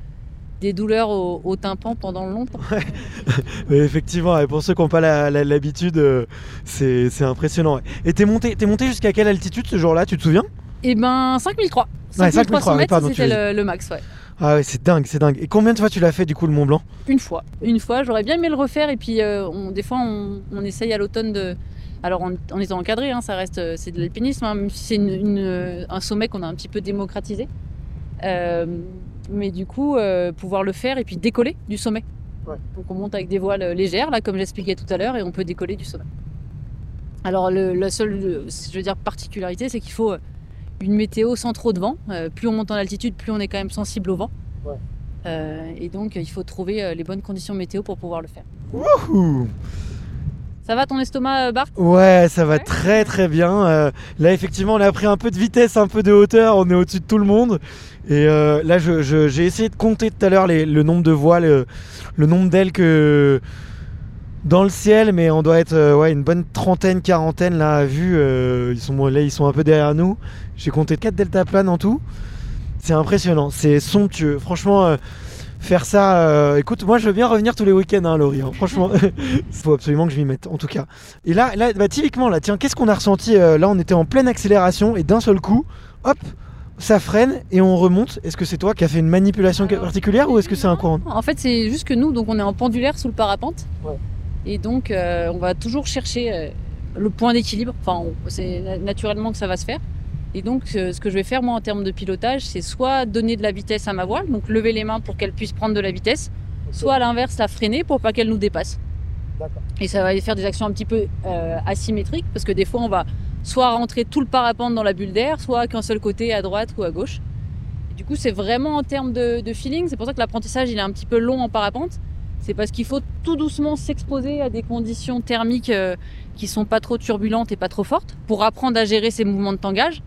des douleurs au, au tympan pendant longtemps. Mais effectivement, et pour ceux qui n'ont pas l'habitude, euh, c'est impressionnant. ouais. Et t'es monté, monté jusqu'à quelle altitude ce jour-là Tu te souviens? Et ben 5003. Ouais, 5300 5300, oui, mètres, c'était le max, ouais. Ah ouais, c'est dingue, c'est dingue. Et combien de fois tu l'as fait du coup le Mont Blanc? Une fois. Une fois, j'aurais bien aimé le refaire. Et puis, euh, on- des fois, on, on essaye à l'automne de. Alors, en, en étant encadré, hein, ça reste, euh, c'est de l'alpinisme, hein, même si c'est une- une, euh, un sommet qu'on a un petit peu démocratisé. Euh, mais du coup, euh, pouvoir le faire et puis décoller du sommet. Ouais. Donc, on monte avec des voiles légères, là, comme j'expliquais tout à l'heure, et on peut décoller du sommet. Alors, le, la seule, je veux dire, particularité, c'est qu'il faut euh, une météo sans trop de vent. Euh, plus on monte en altitude, plus on est quand même sensible au vent. Ouais. Euh, et donc, il faut trouver euh, les bonnes conditions météo pour pouvoir le faire. Ouh. Ça va ton estomac, euh, Bart Ouais, ça va Ouais. très très bien. Euh, là, effectivement, on a pris un peu de vitesse, un peu de hauteur. On est au-dessus de tout le monde. Et euh, là, j'ai essayé de compter tout à l'heure le nombre de voiles, le, le nombre d'ailes que dans le ciel, mais on doit être euh, ouais, une bonne trentaine, quarantaine là à vue. euh, ils sont là, ils sont un peu derrière nous. J'ai compté 4 deltaplanes en tout. C'est impressionnant, c'est somptueux. Franchement, euh, faire ça. euh, écoute, moi, je veux bien revenir tous les week-ends, hein, Laurie. hein. Franchement, il faut absolument que je m'y mette, en tout cas. Et là, là bah, typiquement, là, tiens, qu'est-ce qu'on a ressenti euh, Là, on était en pleine accélération et d'un seul coup, hop, ça freine et on remonte. Est-ce que c'est toi qui as fait une manipulation Alors, particulière ou est-ce que c'est un courant En fait, c'est juste que nous, donc on est en pendulaire sous le parapente. Ouais. Et donc, euh, on va toujours chercher euh, le point d'équilibre. Enfin, c'est na- naturellement que ça va se faire. Et donc, euh, ce que je vais faire, moi, en termes de pilotage, c'est soit donner de la vitesse à ma voile, donc lever les mains pour qu'elle puisse prendre de la vitesse, soit à l'inverse, la freiner pour pas qu'elle nous dépasse. Et ça va faire des actions un petit peu euh, asymétriques, parce que des fois, on va soit rentrer tout le parapente dans la bulle d'air, soit qu'un seul côté à droite ou à gauche. Et du coup, c'est vraiment en termes de, de feeling. C'est pour ça que l'apprentissage il est un petit peu long en parapente. C'est parce qu'il faut tout doucement s'exposer à des conditions thermiques euh, qui sont pas trop turbulentes et pas trop fortes pour apprendre à gérer ces mouvements de tangage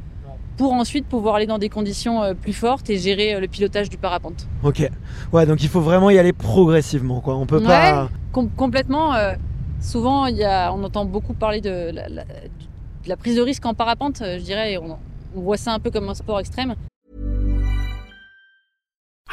pour ensuite pouvoir aller dans des conditions euh, plus fortes et gérer euh, le pilotage du parapente. Ok. Ouais, donc il faut vraiment y aller progressivement, quoi. On peut pas. Com- complètement. euh, souvent, il y a, on entend beaucoup parler de la, la- de la prise de risque en parapente, je dirais. on voit ça un peu comme un sport extrême.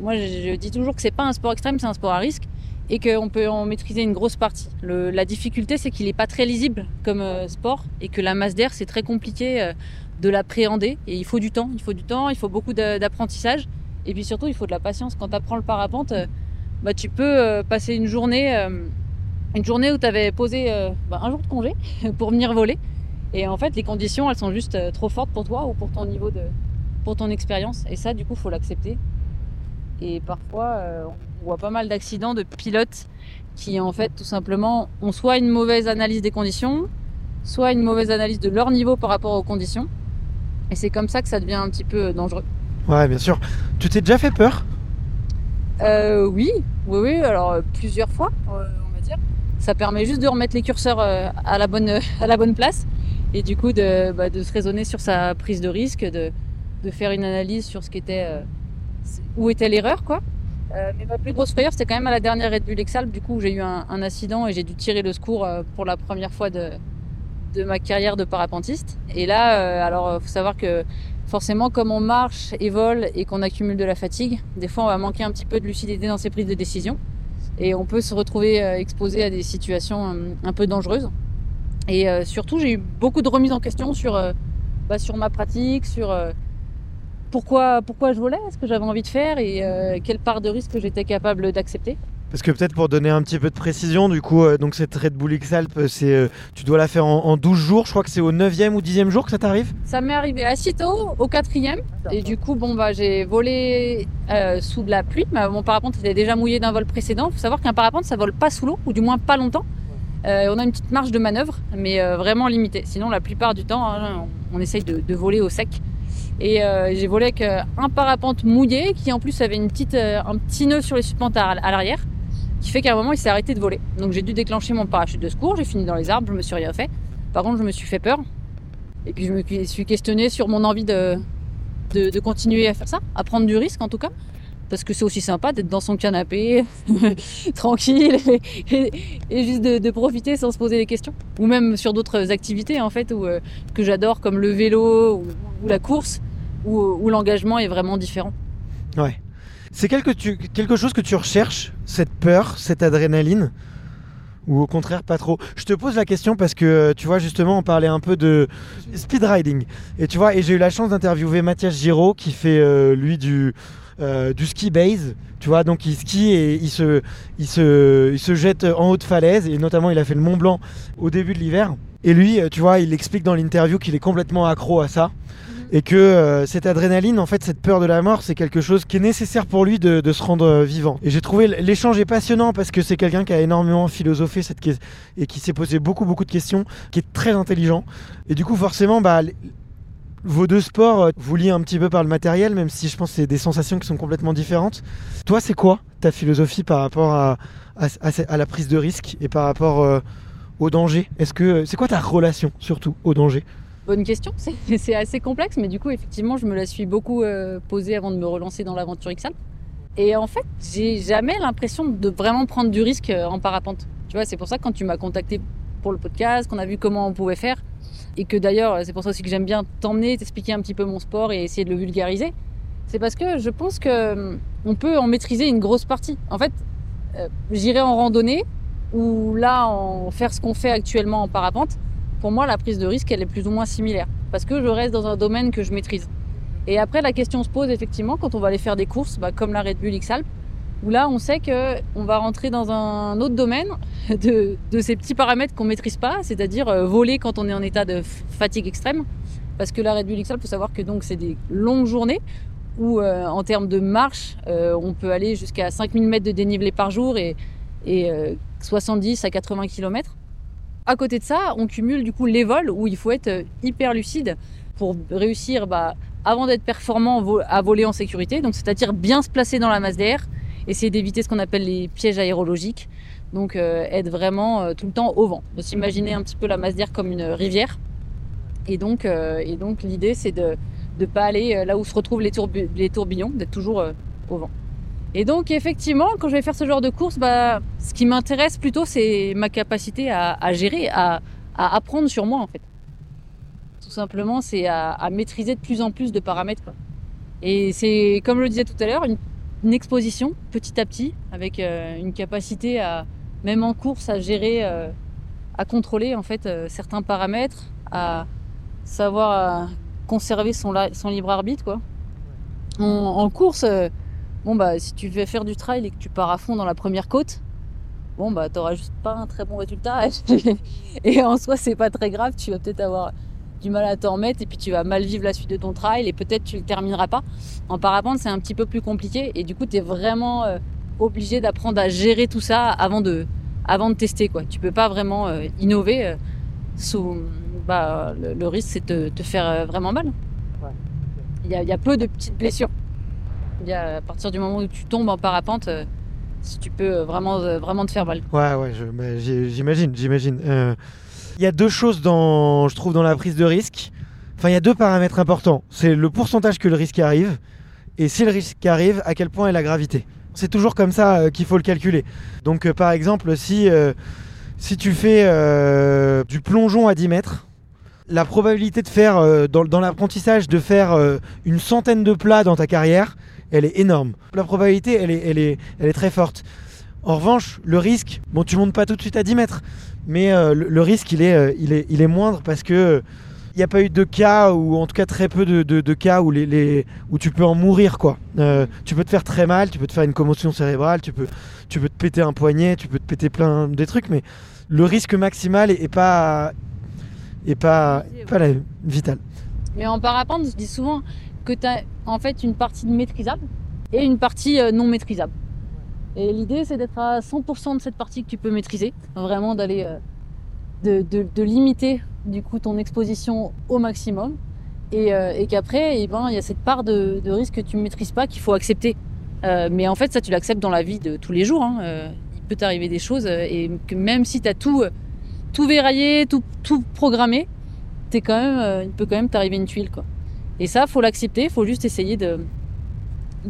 Moi, je, dis toujours que c'est pas un sport extrême, c'est un sport à risque et qu'on peut en maîtriser une grosse partie. La difficulté, c'est qu'il n'est pas très lisible comme euh, sport et que la masse d'air, c'est très compliqué euh, de l'appréhender et il faut du temps. Il faut du temps, il faut beaucoup d'apprentissage et puis surtout, il faut de la patience. Quand tu apprends le parapente, euh, bah, tu peux passer une journée, une journée où tu avais posé bah, un jour de congé pour venir voler. Et en fait, les conditions, elles sont juste trop fortes pour toi ou pour ton niveau de, pour ton expérience. Et ça, du coup, faut l'accepter. Et parfois, euh, on voit pas mal d'accidents de pilotes qui, en fait, tout simplement, ont soit une mauvaise analyse des conditions, soit une mauvaise analyse de leur niveau par rapport aux conditions. Et c'est comme ça que ça devient un petit peu dangereux. Ouais, bien sûr. Tu t'es déjà fait peur? Euh, oui, oui, oui. Alors euh, plusieurs fois, euh, on va dire. Ça permet juste de remettre les curseurs à la bonne à la bonne place et du coup de, bah, de se raisonner sur sa prise de risque, de, de faire une analyse sur ce qui était où était l'erreur, quoi. Euh, mais ma plus grosse frayeur, c'était quand même à la dernière Red Bull Exalp, du coup, où j'ai eu un, accident et j'ai dû tirer le secours euh, pour la première fois de, ma carrière de parapentiste. Et là, euh, alors, euh, faut savoir que forcément, comme on marche et vole et qu'on accumule de la fatigue, des fois, on va manquer un petit peu de lucidité dans ses prises de décision. Et on peut se retrouver euh, exposé à des situations un peu dangereuses. Et surtout, j'ai eu beaucoup de remises en question sur, bah, sur ma pratique, sur pourquoi, pourquoi je volais, ce que j'avais envie de faire et euh, quelle part de risque j'étais capable d'accepter. Parce que peut-être pour donner un petit peu de précision, du coup, euh, donc cette Red Bull X-Alp, euh, c'est, tu dois la faire en, en 12 jours. Je crois que c'est au 9e ou 10e jour que ça t'arrive? Ça m'est arrivé assez tôt, au quatrième. Et du coup, bon, bah, j'ai volé euh, sous de la pluie. Ma- Mon parapente était déjà mouillé d'un vol précédent. Il faut savoir qu'un parapente, ça vole pas sous l'eau, ou du moins pas longtemps. Euh, on a une petite marge de manœuvre, mais euh, vraiment limitée. Sinon, la plupart du temps, hein, on, on essaye de, de voler au sec. Et euh, j'ai volé avec euh, un parapente mouillé qui en plus avait une petite, euh, un petit nœud sur les suspentes à, l'arrière, qui fait qu'à un moment il s'est arrêté de voler. Donc j'ai dû déclencher mon parachute de secours, j'ai fini dans les arbres, je me suis rien fait. Par contre, je me suis fait peur. Et puis je me suis questionné sur mon envie de, de, continuer à faire ça, à prendre du risque en tout cas. Parce que c'est aussi sympa d'être dans son canapé, tranquille, et, juste de, profiter sans se poser des questions. Ou même sur d'autres activités en fait, où, que j'adore, comme le vélo ou la course, où, l'engagement est vraiment différent. Ouais. C'est quelque, quelque chose que tu recherches, cette peur, cette adrénaline ou au contraire pas trop? Je te pose la question parce que tu vois justement on parlait un peu de speed riding. Et tu vois et j'ai eu la chance d'interviewer Mathias Giraud qui fait euh, lui du euh, du ski base, tu vois. Donc il skie et il se jette en haut de falaise. Et notamment il a fait le Mont Blanc au début de l'hiver. Et lui euh, tu vois il explique dans l'interview qu'il est complètement accro à ça et que euh, cette adrénaline, en fait, cette peur de la mort, c'est quelque chose qui est nécessaire pour lui de, se rendre euh, vivant. Et j'ai trouvé l'échange passionnant parce que c'est quelqu'un qui a énormément philosophé cette et qui s'est posé beaucoup beaucoup de questions, qui est très intelligent. Et du coup, forcément, bah, vos deux sports euh, vous lient un petit peu par le matériel, même si je pense que c'est des sensations qui sont complètement différentes. Toi, c'est quoi ta philosophie par rapport à, la prise de risque et par rapport au danger? Est-ce que c'est quoi ta relation surtout au danger? Bonne question, c'est assez complexe, mais du coup, effectivement, je me la suis beaucoup euh, posée avant de me relancer dans l'aventure XAL. Et en fait, j'ai jamais l'impression de vraiment prendre du risque euh, en parapente. Tu vois, c'est pour ça que quand tu m'as contacté pour le podcast, qu'on a vu comment on pouvait faire, et que d'ailleurs, c'est pour ça aussi que j'aime bien t'emmener, t'expliquer un petit peu mon sport et essayer de le vulgariser, c'est parce que je pense que hum, on peut en maîtriser une grosse partie. En fait, euh, j'irai en randonnée ou là, en faire ce qu'on fait actuellement en parapente, pour moi, la prise de risque, elle est plus ou moins similaire. Parce que je reste dans un domaine que je maîtrise. Et après, la question se pose effectivement quand on va aller faire des courses, bah, comme la Red Bull X-Alp, où là, on sait qu'on va rentrer dans un autre domaine de, ces petits paramètres qu'on maîtrise pas, c'est-à-dire euh, voler quand on est en état de fatigue extrême. Parce que la Red Bull XL, il faut savoir que donc c'est des longues journées où euh, en termes de marche, euh, on peut aller jusqu'à 5000 mètres de dénivelé par jour et 70 à 80 km. À côté de ça, on cumule du coup les vols où il faut être hyper lucide pour réussir bah, avant d'être performant à voler en sécurité, donc c'est-à-dire bien se placer dans la masse d'air, essayer d'éviter ce qu'on appelle les pièges aérologiques, donc être vraiment tout le temps au vent. On s'imaginer un petit peu la masse d'air comme une rivière et donc, euh, l'idée, c'est de ne pas aller euh, là où se retrouvent les, tourbillons, d'être toujours euh, au vent. Et donc, effectivement, quand je vais faire ce genre de course, bah, ce qui m'intéresse plutôt, c'est ma capacité à, gérer, à, apprendre sur moi, en fait. Tout simplement, c'est à, maîtriser de plus en plus de paramètres. Et c'est, comme je le disais tout à l'heure, une, exposition petit à petit, avec une capacité à, même en course, à gérer, à contrôler en fait certains paramètres, à, savoir euh, conserver son, son, libre arbitre. Quoi. En, course, euh, bon, bah, si tu veux faire du trail et que tu pars à fond dans la première côte, bon, bah, t'auras juste pas un très bon résultat. et en soi, c'est pas très grave. Tu vas peut-être avoir du mal à t'en remettre et puis tu vas mal vivre la suite de ton trail et peut-être tu le termineras pas. En parapente, c'est un petit peu plus compliqué et du coup, tu es vraiment euh, obligé d'apprendre à gérer tout ça avant de, avant de tester. Quoi. Tu peux pas vraiment innover sous, bah, le, risque c'est de te faire euh, vraiment mal. Il, y a, peu de petites blessures. À partir du moment où tu tombes en parapente, euh, si tu peux vraiment, euh, vraiment te faire mal. Ouais, ouais, j'imagine, j'imagine. Il y a deux choses dans, je trouve, dans la prise de risque. Enfin, il y a deux paramètres importants. C'est le pourcentage que le risque arrive, et si le risque arrive, à quel point est la gravité. C'est toujours comme ça qu'il faut le calculer. Donc, par exemple, si si tu fais euh, du plongeon à 10 mètres, la probabilité de faire, euh, dans, l'apprentissage, de faire euh, une centaine de plats dans ta carrière, elle est énorme. La probabilité, elle est, très forte. En revanche, le risque, bon, tu montes pas tout de suite à 10 mètres, mais le, risque, il est, il, est, moindre parce que il n'y a pas eu de cas, ou en tout cas très peu de, cas où, les, tu peux en mourir. tu peux te faire très mal, tu peux te faire une commotion cérébrale, tu peux, tu peux te péter un poignet, tu peux te péter plein des trucs, mais le risque maximal est, pas vital. Mais en parapente, je dis souvent que tu as en fait une partie maîtrisable et une partie euh, non maîtrisable. Et l'idée, c'est d'être à 100% de cette partie que tu peux maîtriser, vraiment d'aller euh, de, limiter du coup ton exposition au maximum, et, euh, qu'après, eh ben, il y a cette part de, risque que tu ne maîtrises pas qu'il faut accepter. mais en fait, ça, tu l'acceptes dans la vie de tous les jours. Hein peut t'arriver des choses et que même si tu as tout, tout verraillé, tout, tout programmé, es quand même, il peut quand même t'arriver une tuile. Quoi. Et ça, faut l'accepter, il faut juste essayer de,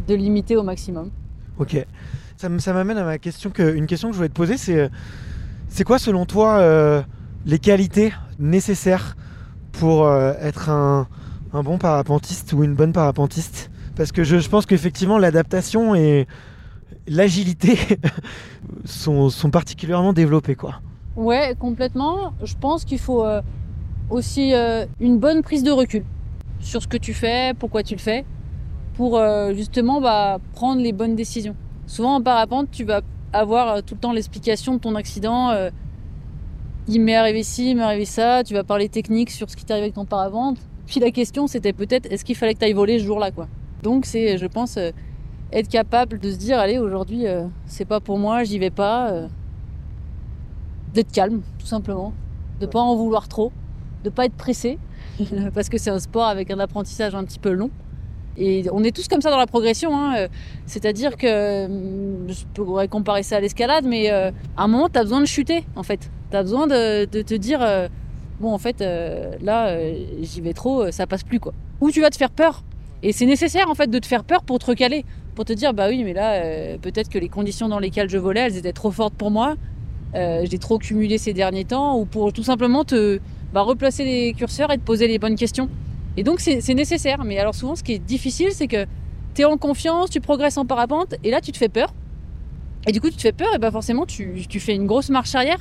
de limiter au maximum. Ok. Ça, ça m'amène à ma question que, une question que je voulais te poser, c'est c'est quoi selon toi les qualités nécessaires pour être un, un, bon parapentiste ou une bonne parapentiste? Parce que je, je pense qu'effectivement l'adaptation est l'agilité sont, particulièrement développées. Quoi. Ouais, complètement. Je pense qu'il faut euh, aussi euh, une bonne prise de recul sur ce que tu fais, pourquoi tu le fais, pour euh, justement bah, prendre les bonnes décisions. Souvent en parapente, tu vas avoir tout le temps l'explication de ton accident. il m'est arrivé ci, il m'est arrivé ça. Tu vas parler technique sur ce qui t'est arrivé avec ton parapente. Puis la question, c'était peut-être est-ce qu'il fallait que tu ailles voler ce jour-là, quoi. Donc c'est, je pense, être capable de se dire allez aujourd'hui euh, c'est pas pour moi j'y vais pas euh, d'être calme tout simplement de pas en vouloir trop de pas être pressé parce que c'est un sport avec un apprentissage un petit peu long. Et on est tous comme ça dans la progression hein, euh, c'est-à-dire que hum, je pourrais comparer ça à l'escalade mais à un moment tu as besoin de chuter en fait. Tu as besoin de, te dire bon en fait là j'y vais trop ça passe plus quoi. Ou tu vas te faire peur. Et c'est nécessaire en fait de te faire peur pour te recaler pour te dire bah oui mais là euh, peut-être que les conditions dans lesquelles je volais elles étaient trop fortes pour moi euh, j'ai trop cumulé ces derniers temps ou pour tout simplement te bah, replacer les curseurs et te poser les bonnes questions et donc c'est nécessaire mais alors souvent ce qui est difficile c'est que tu es en confiance tu progresses en parapente et là tu te fais peur Et du coup, tu te fais peur, et bah forcément, tu, tu fais une grosse marche arrière.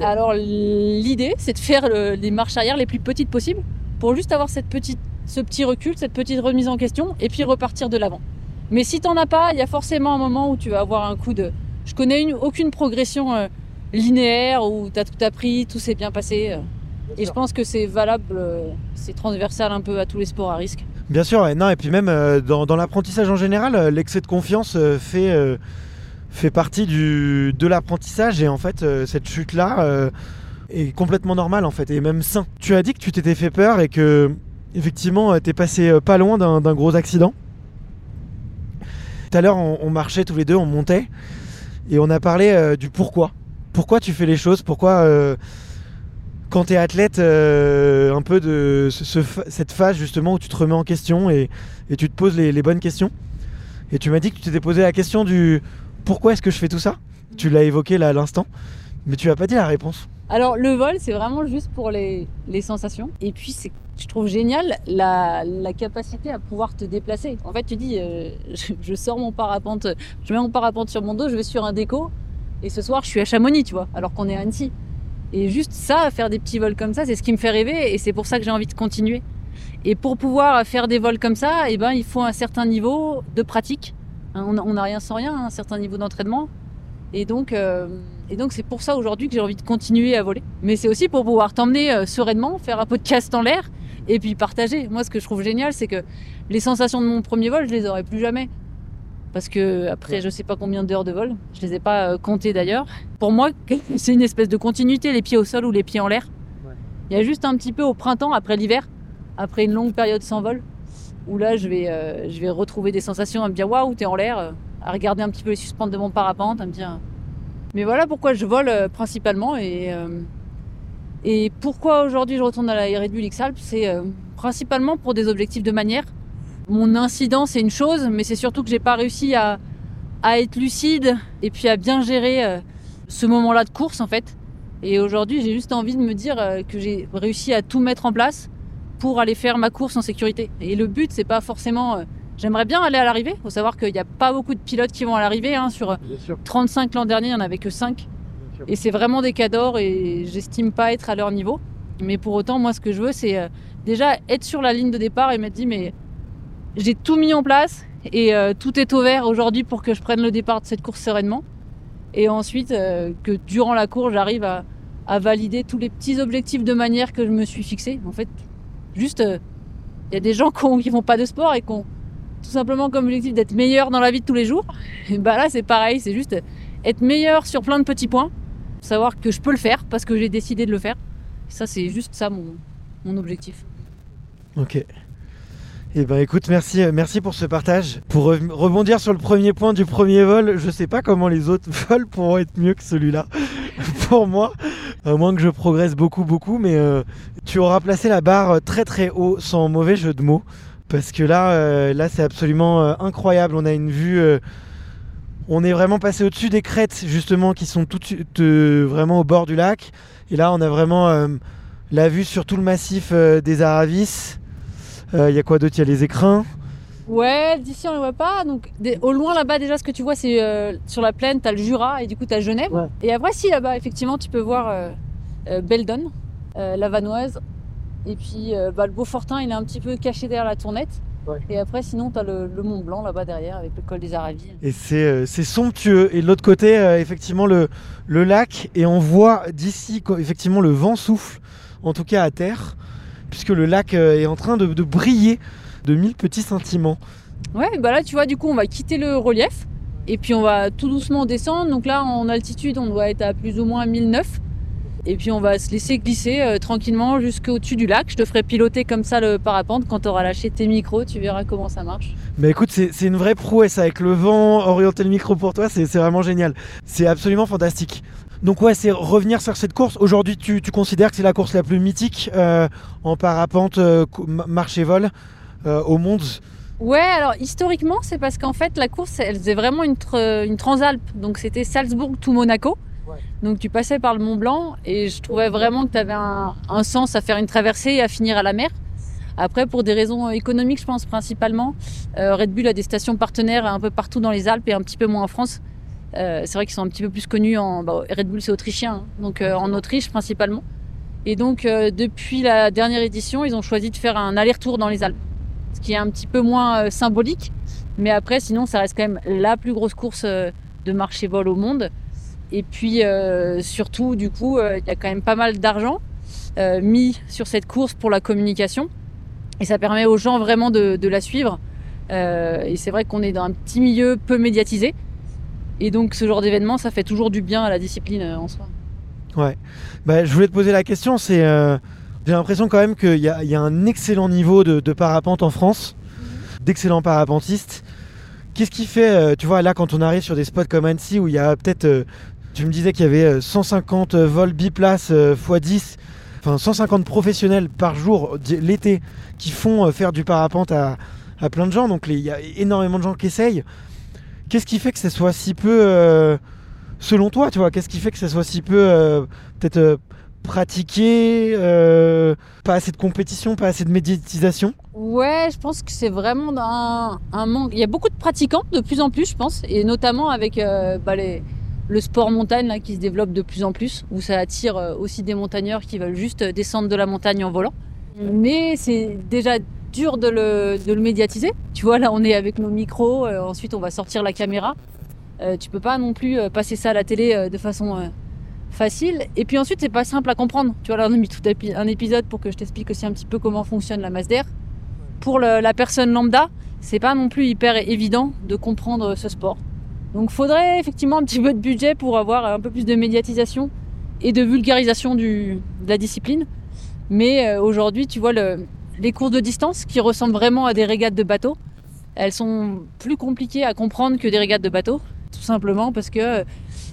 Alors, l'idée, c'est de faire le- les marches arrière les plus petites possibles pour juste avoir cette petite, ce petit recul, cette petite remise en question, et puis repartir de l'avant. Mais si t'en as pas, il y a forcément un moment où tu vas avoir un coup de. Je connais une- aucune progression euh, linéaire où t'as tout appris, tout s'est bien passé. Et je pense que c'est valable, euh, c'est transversal un peu à tous les sports à risque. Bien sûr, ouais. non, et puis même euh, dans, dans l'apprentissage en général, euh, l'excès de confiance euh, fait, fait partie du, de l'apprentissage et en fait, cette chute-là est complètement normale en fait et même sain. Tu as dit que tu t'étais fait peur et que effectivement, t'es passé pas loin d'un gros accident. Tout à l'heure, on, on marchait tous les deux, on montait et on a parlé du pourquoi. Pourquoi tu fais les choses Pourquoi euh, quand tu es athlète, euh, un peu de cette phase justement où tu te remets en question et, tu te poses les, bonnes questions. Et tu m'as dit que tu t'étais posé la question du pourquoi est-ce que je fais tout ça? Tu l'as évoqué là à l'instant, mais tu n'as pas dit la réponse. Alors le vol, c'est vraiment juste pour les, sensations. Et puis je trouve génial la, capacité à pouvoir te déplacer. En fait, tu dis, euh, je sors mon parapente, je mets mon parapente sur mon dos, je vais sur un déco, et ce soir je suis à Chamonix, tu vois, alors qu'on est à Annecy. Et juste ça, faire des petits vols comme ça, c'est ce qui me fait rêver, et c'est pour ça que j'ai envie de continuer. Et pour pouvoir faire des vols comme ça, eh ben, il faut un certain niveau de pratique. Hein, On n'a rien sans rien, un certain niveau d'entraînement. Et donc, euh, et donc c'est pour ça aujourd'hui que j'ai envie de continuer à voler. Mais c'est aussi pour pouvoir t'emmener euh, sereinement, faire un podcast en l'air et puis partager. Moi, ce que je trouve génial, c'est que les sensations de mon premier vol, je les aurais plus jamais. Parce que après, je sais pas combien d'heures de vol, je les ai pas euh, comptées d'ailleurs. Pour moi, c'est une espèce de continuité, les pieds au sol ou les pieds en l'air. Il y a juste un petit peu au printemps, après l'hiver, après une longue période sans vol, où là, je vais, euh, je vais retrouver des sensations à me dire waouh, t'es en l'air, euh, à regarder un petit peu les suspentes de mon parapente, à me dire. Mais voilà pourquoi je vole euh, principalement et euh, et pourquoi aujourd'hui je retourne à la Red Bull X-Alp, c'est principalement pour des objectifs de manière. Mon incident c'est une chose, mais c'est surtout que j'ai pas réussi à à être lucide et puis à bien gérer euh, ce moment-là de course en fait. Et aujourd'hui, j'ai juste envie de me dire euh, que j'ai réussi à tout mettre en place pour aller faire ma course en sécurité. Et le but, c'est pas forcément. euh, J'aimerais bien aller à l'arrivée. Faut savoir qu'il n'y a pas beaucoup de pilotes qui vont à l'arrivée. Hein. Sur 35 l'an dernier, il n'y en avait que 5. Et c'est vraiment des cadors et j'estime pas être à leur niveau. Mais pour autant, moi, ce que je veux, c'est déjà être sur la ligne de départ et me dire, mais j'ai tout mis en place et euh, tout est au vert aujourd'hui pour que je prenne le départ de cette course sereinement. Et ensuite, euh, que durant la course, j'arrive à, valider tous les petits objectifs de manière que je me suis fixé. En fait, juste, euh, il y a des gens qui, qui font pas de sport et qui ont tout simplement comme objectif d'être meilleur dans la vie de tous les jours. Et bah là, c'est pareil, c'est juste être meilleur sur plein de petits points, savoir que je peux le faire parce que j'ai décidé de le faire. Ça, c'est juste ça mon objectif. Ok. Eh ben écoute, merci, euh, merci pour ce partage. Pour re- rebondir sur le premier point du premier vol, je sais pas comment les autres vols pourront être mieux que celui-là. pour moi, à moins que je progresse beaucoup, beaucoup, mais euh, tu auras placé la barre très très haut, sans mauvais jeu de mots, parce que là, euh, là c'est absolument incroyable. On a une vue, on est vraiment passé au-dessus des crêtes justement qui sont tout de suite, euh, vraiment au bord du lac, et là on a vraiment la vue sur tout le massif des Aravis. Il y a quoi d'autre? Il y a les écrins? Ouais, d'ici on le voit pas. Donc des- au loin là-bas déjà, ce que tu vois, c'est euh, sur la plaine, t'as le Jura et du coup t'as Genève. Ouais. Et après, si là-bas, effectivement, tu peux voir euh, euh, Beldon, euh, la Vanoise. Et puis euh, bah, le Beaufortin, il est un petit peu caché derrière la tournette. Ouais. Et après, sinon, t'as le, le Mont Blanc là-bas derrière avec le col des Aravis. Et c'est euh, somptueux. Et de l'autre côté, euh, effectivement, le, le lac. Et on voit d'ici, effectivement, le vent souffle, en tout cas à terre, puisque le lac euh, est en train de, de briller de mille petits scintillements. Ouais, bah là, tu vois, du coup, on va quitter le relief. Et puis on va tout doucement descendre. Donc là, en altitude, on doit être à plus ou moins 1009. Et puis on va se laisser glisser euh, tranquillement jusqu'au-dessus du lac. Je te ferai piloter comme ça le parapente quand tu auras lâché tes micros. Tu verras comment ça marche. Mais écoute, c'est une vraie prouesse avec le vent, orienter le micro pour toi, c'est vraiment génial. C'est absolument fantastique. Donc ouais, c'est revenir sur cette course. Aujourd'hui, tu, tu considères que c'est la course la plus mythique euh, en parapente, euh, marche et vol euh, au monde? Ouais, alors historiquement, c'est parce qu'en fait, la course, elle faisait vraiment une, tr- une transalpe. Donc c'était Salzbourg to Monaco. Ouais. Donc tu passais par le Mont Blanc et je trouvais vraiment que tu avais un, un sens à faire une traversée et à finir à la mer. Après, pour des raisons économiques, je pense principalement, Red Bull a des stations partenaires un peu partout dans les Alpes et un petit peu moins en France. Euh, c'est vrai qu'ils sont un petit peu plus connus en bah, Red Bull, c'est autrichien, hein, donc euh, en Autriche principalement. Et donc euh, depuis la dernière édition, ils ont choisi de faire un aller-retour dans les Alpes, ce qui est un petit peu moins symbolique. Mais après, sinon, ça reste quand même la plus grosse course de marché vol au monde. Et puis surtout, du coup, il y a quand même pas mal d'argent mis sur cette course pour la communication. Et ça permet aux gens vraiment de, de la suivre. Et c'est vrai qu'on est dans un petit milieu peu médiatisé. Et donc ce genre d'événement, ça fait toujours du bien à la discipline euh, en soi. Ouais. Bah, je voulais te poser la question. C'est, euh, j'ai l'impression quand même qu'il y a, un excellent niveau de, parapente en France, d'excellents parapentistes. Qu'est-ce qui fait, euh, tu vois, là, quand on arrive sur des spots comme Annecy où il y a peut-être, tu me disais qu'il y avait euh, 150 vols biplaces euh, x 10, enfin 150 professionnels par jour l'été qui font faire du parapente à, à plein de gens. Donc il y a énormément de gens qui essayent. Qu'est-ce qui fait que ce soit si peu, euh, selon toi, tu vois, qu'est-ce qui fait que ce soit si peu, euh, peut-être euh, pratiqué, euh, pas assez de compétition, pas assez de médiatisation? Ouais, je pense que c'est vraiment un, un manque. Il y a beaucoup de pratiquants de plus en plus, je pense, et notamment avec euh, bah, les, le sport montagne là, qui se développe de plus en plus, où ça attire aussi des montagneurs qui veulent juste descendre de la montagne en volant. Mais c'est déjà dur de le, de le médiatiser. Tu vois, là, on est avec nos micros, euh, ensuite on va sortir la caméra. Euh, tu peux pas non plus euh, passer ça à la télé euh, de façon facile. Et puis ensuite, c'est pas simple à comprendre. Tu vois, là, on a mis tout un épisode pour que je t'explique aussi un petit peu comment fonctionne la masse d'air. Pour la personne lambda, c'est pas non plus hyper évident de comprendre ce sport. Donc, faudrait effectivement un petit peu de budget pour avoir un peu plus de médiatisation et de vulgarisation du, de la discipline. Mais aujourd'hui, tu vois, le, les courses de distance qui ressemblent vraiment à des régates de bateau, elles sont plus compliquées à comprendre que des régates de bateau, tout simplement parce que euh,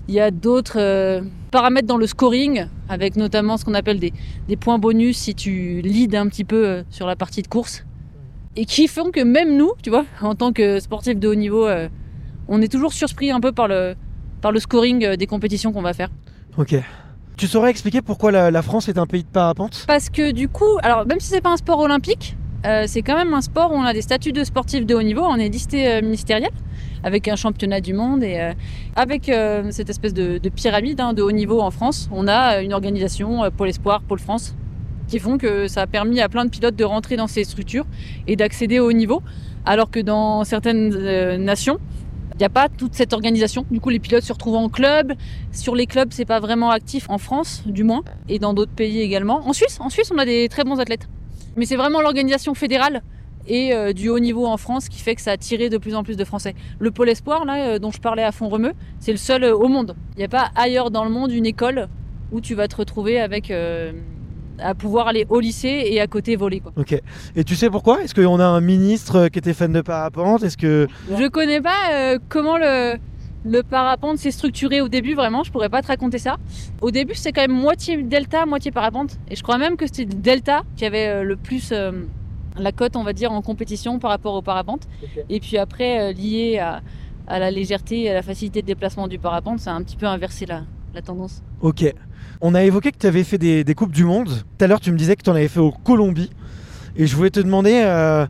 il y a d'autres euh, paramètres dans le scoring, avec notamment ce qu'on appelle des, points bonus si tu leads un petit peu euh, sur la partie de course, et qui font que même nous, tu vois, en tant que sportifs de haut niveau, on est toujours surpris un peu par le, par le scoring des compétitions qu'on va faire. Ok. Tu saurais expliquer pourquoi la, France est un pays de parapente? Parce que du coup, alors même si c'est pas un sport olympique, euh, c'est quand même un sport où on a des statuts de sportifs de haut niveau, on est listé euh, ministériel, avec un championnat du monde et euh, avec cette espèce de, de pyramide hein, de haut niveau en France, on a une organisation, Pôle Espoir, Pôle France, qui font que ça a permis à plein de pilotes de rentrer dans ces structures et d'accéder au haut niveau, alors que dans certaines nations, il n'y a pas toute cette organisation. Du coup, les pilotes se retrouvent en club. Sur les clubs, c'est pas vraiment actif en France, du moins, et dans d'autres pays également. En Suisse, en Suisse, on a des très bons athlètes. Mais c'est vraiment l'organisation fédérale et euh, du haut niveau en France qui fait que ça a tiré de plus en plus de Français. Le pôle espoir, là, euh, dont je parlais à Font-Romeu, c'est le seul euh, au monde. Il n'y a pas ailleurs dans le monde une école où tu vas te retrouver avec à pouvoir aller au lycée et à côté voler. Quoi. Ok. Et tu sais pourquoi? Est-ce qu'on a un ministre euh, qui était fan de parapente? Est-ce que Je connais pas euh, comment le, le parapente s'est structuré au début, vraiment, je pourrais pas te raconter ça. Au début, c'est quand même moitié delta, moitié parapente. Et je crois même que c'était delta qui avait euh, le plus euh, la cote, on va dire, en compétition par rapport au parapente. Et puis après, euh, lié à, à la légèreté et à la facilité de déplacement du parapente, ça a un petit peu inversé la, la tendance. Ok. On a évoqué que tu avais fait des, Coupes du Monde. Tout à l'heure, tu me disais que tu en avais fait au Colombie. Et je voulais te demander euh,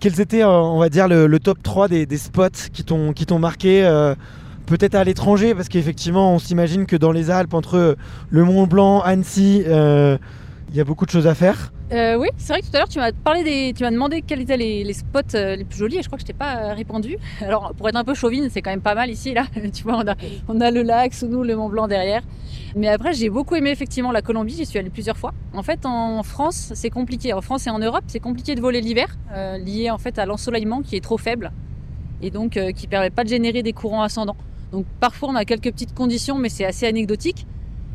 quels étaient, euh, on va dire, le, top 3 des, spots qui t'ont marqué, euh, peut-être à l'étranger, parce qu'effectivement, on s'imagine que dans les Alpes, entre le Mont Blanc, Annecy, il y a beaucoup de choses à faire. Euh, oui, c'est vrai que tout à l'heure tu m'as parlé des, tu m'as demandé quels étaient les, spots euh, les plus jolis et je crois que je t'ai pas euh, répondu. Alors pour être un peu chauvine, c'est quand même pas mal ici là. tu vois, on a, on a le lac sous nous, le Mont Blanc derrière. Mais après j'ai beaucoup aimé effectivement la Colombie. J'y suis allée plusieurs fois. En fait, en France c'est compliqué. En France et en Europe c'est compliqué de voler l'hiver, lié en fait à l'ensoleillement qui est trop faible et donc euh, qui permet pas de générer des courants ascendants. Donc parfois on a quelques petites conditions, mais c'est assez anecdotique.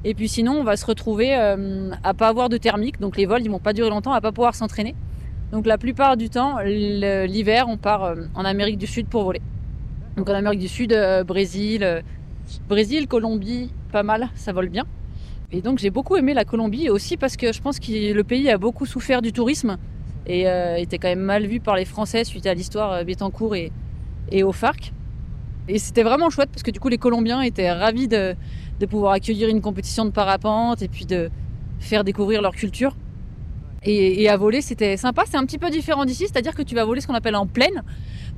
Et puis sinon, on va se retrouver euh, à pas avoir de thermique, donc les vols ils vont pas durer longtemps, à pas pouvoir s'entraîner. Donc la plupart du temps, l'hiver, on part euh, en Amérique du Sud pour voler. Donc en Amérique du Sud, euh, Brésil, euh, Brésil, Colombie, pas mal, ça vole bien. Et donc j'ai beaucoup aimé la Colombie aussi parce que je pense que le pays a beaucoup souffert du tourisme et était quand même mal vu par les Français suite à l'histoire Bettencourt et, et au FARC. Et c'était vraiment chouette parce que du coup les Colombiens étaient ravis de, de pouvoir accueillir une compétition de parapente et puis de faire découvrir leur culture. Et, et à voler, c'était sympa. C'est un petit peu différent d'ici, c'est-à-dire que tu vas voler ce qu'on appelle en plaine.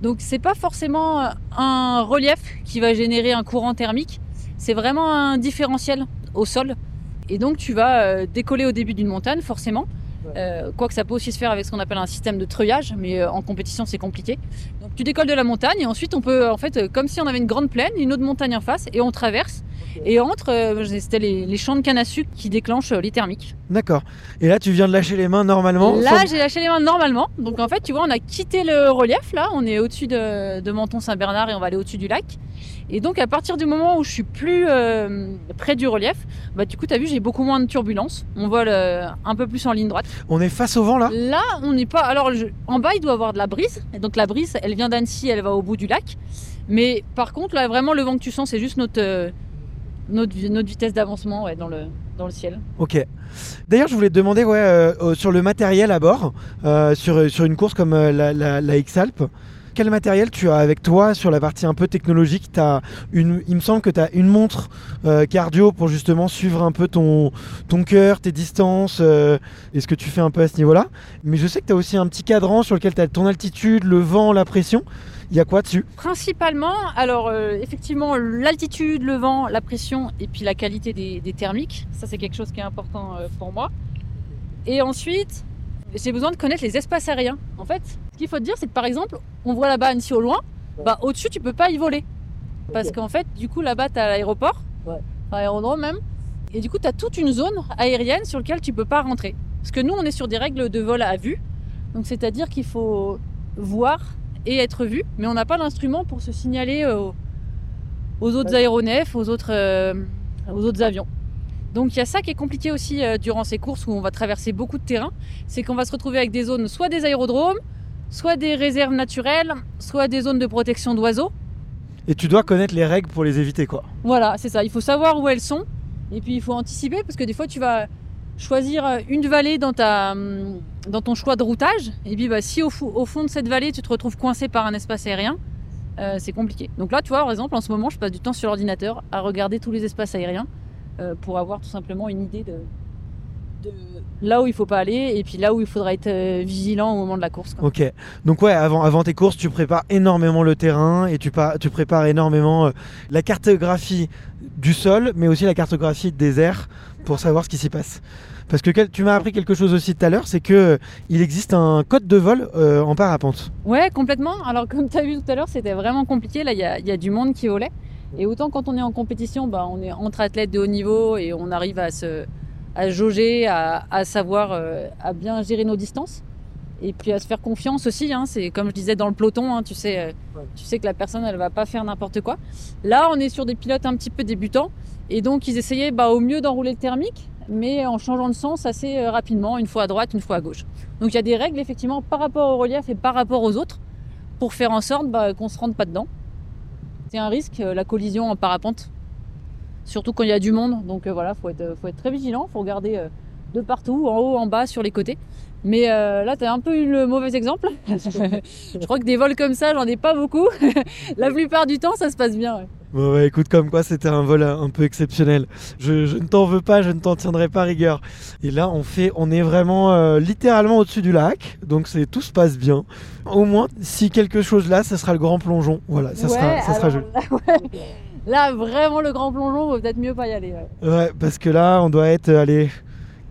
Donc c'est pas forcément un relief qui va générer un courant thermique, c'est vraiment un différentiel au sol. Et donc tu vas euh, décoller au début d'une montagne forcément. Euh, quoique ça peut aussi se faire avec ce qu'on appelle un système de treuillage, mais euh, en compétition c'est compliqué. Donc tu décolles de la montagne et ensuite on peut, en fait, euh, comme si on avait une grande plaine, une autre montagne en face, et on traverse. Et entre, euh, c'était les, les champs de canne à sucre qui déclenchent euh, les thermiques. D'accord. Et là, tu viens de lâcher les mains normalement. Là, sans- j'ai lâché les mains normalement. Donc en fait, tu vois, on a quitté le relief. Là, on est au-dessus de, de Menton-Saint-Bernard et on va aller au-dessus du lac. Et donc à partir du moment où je suis plus euh, près du relief, bah du coup, tu as vu, j'ai beaucoup moins de turbulences. On vole euh, un peu plus en ligne droite. On est face au vent là Là, on n'est pas. Alors, je- en bas, il doit y avoir de la brise. Et donc, la brise, elle vient d'Annecy, elle va au bout du lac. Mais par contre, là, vraiment, le vent que tu sens, c'est juste notre, euh, notre, notre vitesse d'avancement ouais, dans, le, dans le ciel. Ok. D'ailleurs, je voulais te demander ouais, euh, sur le matériel à bord, euh, sur, sur une course comme euh, la, la, la X-Alp. Quel matériel tu as avec toi sur la partie un peu technologique? T'as une, Il me semble que tu as une montre euh, cardio pour justement suivre un peu ton, ton cœur, tes distances euh, et ce que tu fais un peu à ce niveau-là. Mais je sais que tu as aussi un petit cadran sur lequel tu as ton altitude, le vent, la pression. Il y a quoi dessus? Principalement, alors euh, effectivement, l'altitude, le vent, la pression et puis la qualité des, des thermiques. Ça, c'est quelque chose qui est important euh, pour moi. Et ensuite, j'ai besoin de connaître les espaces aériens. En fait, ce qu'il faut te dire, c'est que par exemple, on voit là-bas Annecy au loin, bah, au-dessus, tu peux pas y voler. Parce qu'en fait, du coup, là-bas, tu as l'aéroport, Ouais. l'aérodrome même. Et du coup, tu as toute une zone aérienne sur laquelle tu peux pas rentrer. Parce que nous, on est sur des règles de vol à vue. Donc, c'est-à-dire qu'il faut voir et être vu, mais on n'a pas d'instrument pour se signaler aux, aux autres aéronefs, aux autres, euh, aux autres avions. Donc il y a ça qui est compliqué aussi euh, durant ces courses où on va traverser beaucoup de terrain, c'est qu'on va se retrouver avec des zones, soit des aérodromes, soit des réserves naturelles, soit des zones de protection d'oiseaux. Et tu dois connaître les règles pour les éviter, quoi. Voilà, c'est ça. Il faut savoir où elles sont. Et puis il faut anticiper parce que des fois tu vas choisir une vallée dans, ta, hum, dans ton choix de routage. Et puis bah, si au, fou- au fond de cette vallée tu te retrouves coincé par un espace aérien, euh, c'est compliqué. Donc là, tu vois, par exemple, en ce moment, je passe du temps sur l'ordinateur à regarder tous les espaces aériens euh, pour avoir tout simplement une idée de, de là où il faut pas aller et puis là où il faudra être euh, vigilant au moment de la course. quoi. Ok. Donc ouais, avant, avant tes courses, tu prépares énormément le terrain et tu, pa- tu prépares énormément euh, la cartographie du sol, mais aussi la cartographie des airs pour savoir ce qui s'y passe. Parce que tu m'as appris quelque chose aussi tout à l'heure, c'est que euh, il existe un code de vol en parapente. Ouais, complètement. Alors, comme tu as vu tout à l'heure, c'était vraiment compliqué. Là, il y a, il y a du monde qui volait. Et autant quand on est en compétition, bah, on est entre athlètes de haut niveau et on arrive à se à jauger, à, à savoir, euh, à bien gérer nos distances. Et puis à se faire confiance aussi. hein. C'est comme je disais dans le peloton, hein, tu, sais, euh, tu sais que la personne, elle va pas faire n'importe quoi. Là, on est sur des pilotes un petit peu débutants. Et donc, ils essayaient bah, au mieux d'enrouler le thermique, mais en changeant de sens assez euh, rapidement, une fois à droite, une fois à gauche. Donc il y a des règles effectivement par rapport au relief et par rapport aux autres pour faire en sorte bah, qu'on se rende pas dedans. C'est un risque, la collision en parapente, surtout quand il y a du monde. Donc euh, voilà, faut être, faut être très vigilant, faut regarder euh, de partout, en haut, en bas, sur les côtés. Mais euh, là, tu as un peu eu le mauvais exemple. Je crois que des vols comme ça, j'en ai pas beaucoup. la plupart du temps, ça se passe bien. ouais. Bon, ouais, écoute, comme quoi c'était un vol un peu exceptionnel. Je, je ne t'en veux pas, je ne t'en tiendrai pas rigueur. Et là, on fait, on est vraiment euh, littéralement au-dessus du lac, donc c'est tout se passe bien. Au moins, si quelque chose là, ça sera le grand plongeon. Voilà, ça sera, ça sera joli. Ouais. Là, vraiment, le grand plongeon, vaut peut-être mieux pas y aller. ouais. Ouais, parce que là, on doit être, allez,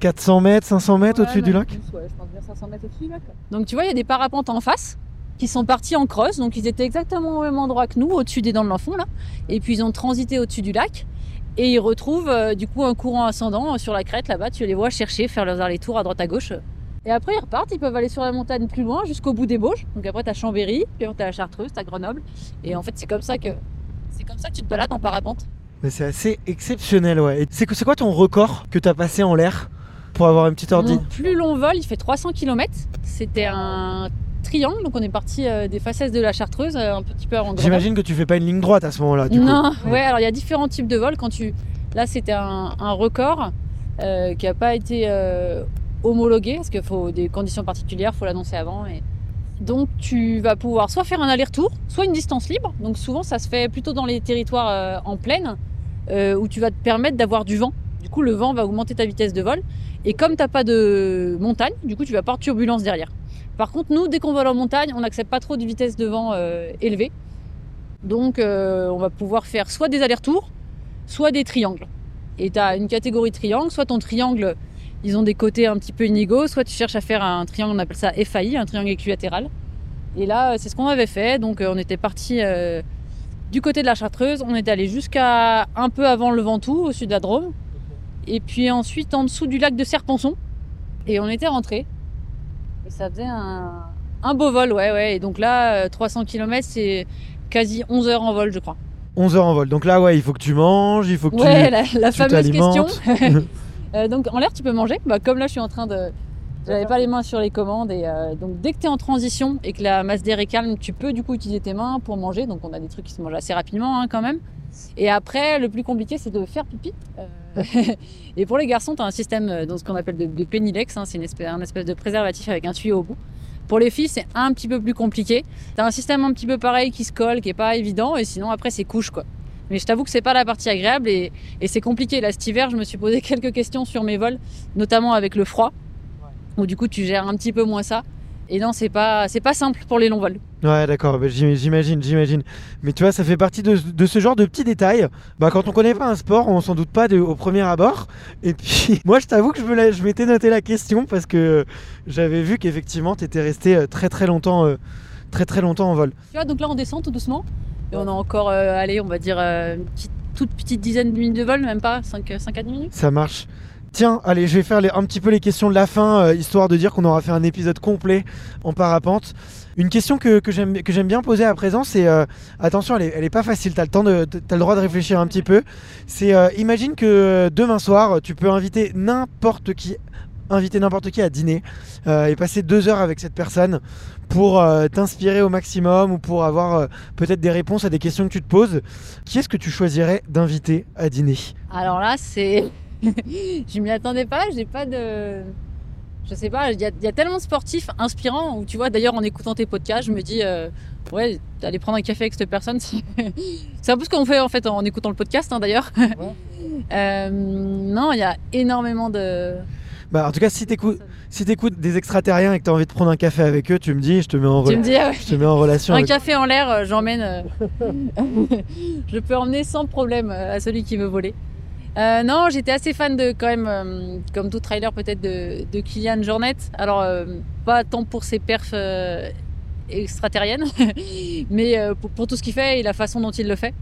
400 mètres, 500 mètres Ouais, au-dessus du lac. plus, ouais, je pense bien 500 mètres au-dessus du lac. Donc tu vois, il y a des parapentes en face qui sont partis en creuse, donc ils étaient exactement au même endroit que nous, au-dessus des dents de l'enfant là, et puis ils ont transité au-dessus du lac. Et ils retrouvent euh, du coup un courant ascendant euh, sur la crête là-bas. Tu les vois chercher, faire leurs allers-tours à droite à gauche. Et après ils repartent, ils peuvent aller sur la montagne plus loin jusqu'au bout des Bauges. Donc après t'as Chambéry, puis après t'as la Chartreuse, t'as Grenoble. Et en fait c'est comme ça que comme ça que tu te balades en parapente. Mais c'est assez exceptionnel, ouais. C'est quoi ton record que tu as passé en l'air pour avoir une petite ordi? Mon plus long vol, il fait 300 km. C'était un triangle, donc on est parti euh, des faces de la Chartreuse, euh, un petit peu avant. J'imagine que tu fais pas une ligne droite à ce moment-là, du coup. Non, ouais, alors il y a différents types de vols. Quand tu, là, c'était un, un record euh, qui n'a pas été euh, homologué parce qu'il faut des conditions particulières, faut l'annoncer avant. Et donc tu vas pouvoir soit faire un aller-retour, soit une distance libre. Donc souvent, ça se fait plutôt dans les territoires euh, en plaine euh, où tu vas te permettre d'avoir du vent. Du coup, le vent va augmenter ta vitesse de vol. Et comme t'as pas de montagne, du coup, tu vas pas avoir de turbulence derrière. Par contre, nous, dès qu'on vole en montagne, on n'accepte pas trop de vitesse de vent euh, élevée. Donc, on va pouvoir faire soit des allers-retours, soit des triangles. Et tu as une catégorie triangle, soit ton triangle, ils ont des côtés un petit peu inégaux, soit tu cherches à faire un triangle, on appelle ça FAI, un triangle équilatéral. Et là, c'est ce qu'on avait fait. Donc, euh, on était parti euh, du côté de la Chartreuse, on est allé jusqu'à un peu avant le Ventoux, au sud de la Drôme. Et puis ensuite, en dessous du lac de Serponçon. Et on était rentré. Et ça faisait un, un beau vol, ouais, ouais. Et donc là, euh, 300 km, c'est quasi 11 heures en vol, je crois. 11 heures en vol. Donc là, ouais, il faut que tu manges, il faut que Ouais, tu. la, la tu fameuse question. Euh, donc en l'air, tu peux manger. Bah, comme là, je suis en train de. J'avais pas les mains sur les commandes. Et euh, donc dès que tu es en transition et que la masse d'air est calme, tu peux du coup utiliser tes mains pour manger. Donc on a des trucs qui se mangent assez rapidement hein, quand même. Et après, le plus compliqué, c'est de faire pipi. Euh, et pour les garçons, tu as un système, dans ce qu'on appelle de, de pénilex. hein, c'est une espèce, un espèce de préservatif avec un tuyau au bout. Pour les filles, c'est un petit peu plus compliqué. Tu as un système un petit peu pareil qui se colle, qui est pas évident. Et sinon, après, c'est couche quoi. Mais je t'avoue que c'est pas la partie agréable et, et c'est compliqué. Là, cet hiver, je me suis posé quelques questions sur mes vols, notamment avec le froid, où du coup, tu gères un petit peu moins ça. Et non, c'est pas, c'est pas simple pour les longs vols. Ouais, d'accord, j'im- j'imagine, j'imagine. Mais tu vois, ça fait partie de, de ce genre de petits détails. Bah, quand on connaît pas un sport, on s'en doute pas de- au premier abord. Et puis, moi, je t'avoue que je me la- je m'étais noté la question parce que j'avais vu qu'effectivement, tu étais resté euh, très très longtemps, euh, très très longtemps en vol. Tu vois, donc là, on descend tout doucement. Et on a encore, euh, allez, on va dire, euh, une toute petite dizaine de minutes de vol, même pas, 5, 5 à 10 minutes. Ça marche. Tiens, allez, je vais faire un petit peu les questions de la fin, euh, histoire de dire qu'on aura fait un épisode complet en parapente. Une question que, j'aime bien poser à présent, c'est attention, elle est, pas facile. T'as le temps t'as le droit de réfléchir un petit peu. C'est imagine que demain soir, tu peux inviter n'importe qui, inviter n'importe qui à dîner euh, et passer deux heures avec cette personne pour euh, t'inspirer au maximum ou pour avoir euh, peut-être des réponses à des questions que tu te poses. Qui est-ce que tu choisirais d'inviter à dîner? Alors là, c'est. je m'y attendais pas, j'ai pas de. Je sais pas, il y, a- il y a tellement de sportifs inspirants où tu vois, d'ailleurs, en écoutant tes podcasts, je me dis, euh, ouais, aller prendre un café avec cette personne, c'est un peu ce qu'on fait en fait en écoutant le podcast hein, d'ailleurs. Euh, non, il y a énormément de. Bah, en tout cas, si t'écoutes si t'écoutes des extraterriens et que t'as envie de prendre un café avec eux, tu me dis, je te mets en, Tu rela- me dis, ah ouais, je te mets en relation. un avec- café en l'air, euh, j'emmène. euh, je peux emmener sans problème euh, à celui qui veut voler. Euh, non, j'étais assez fan de, quand même, euh, comme tout trailer peut-être, de, de Kylian Jornet. Alors, euh, pas tant pour ses perfs extraterriennes, mais pour, pour tout ce qu'il fait et la façon dont il le fait.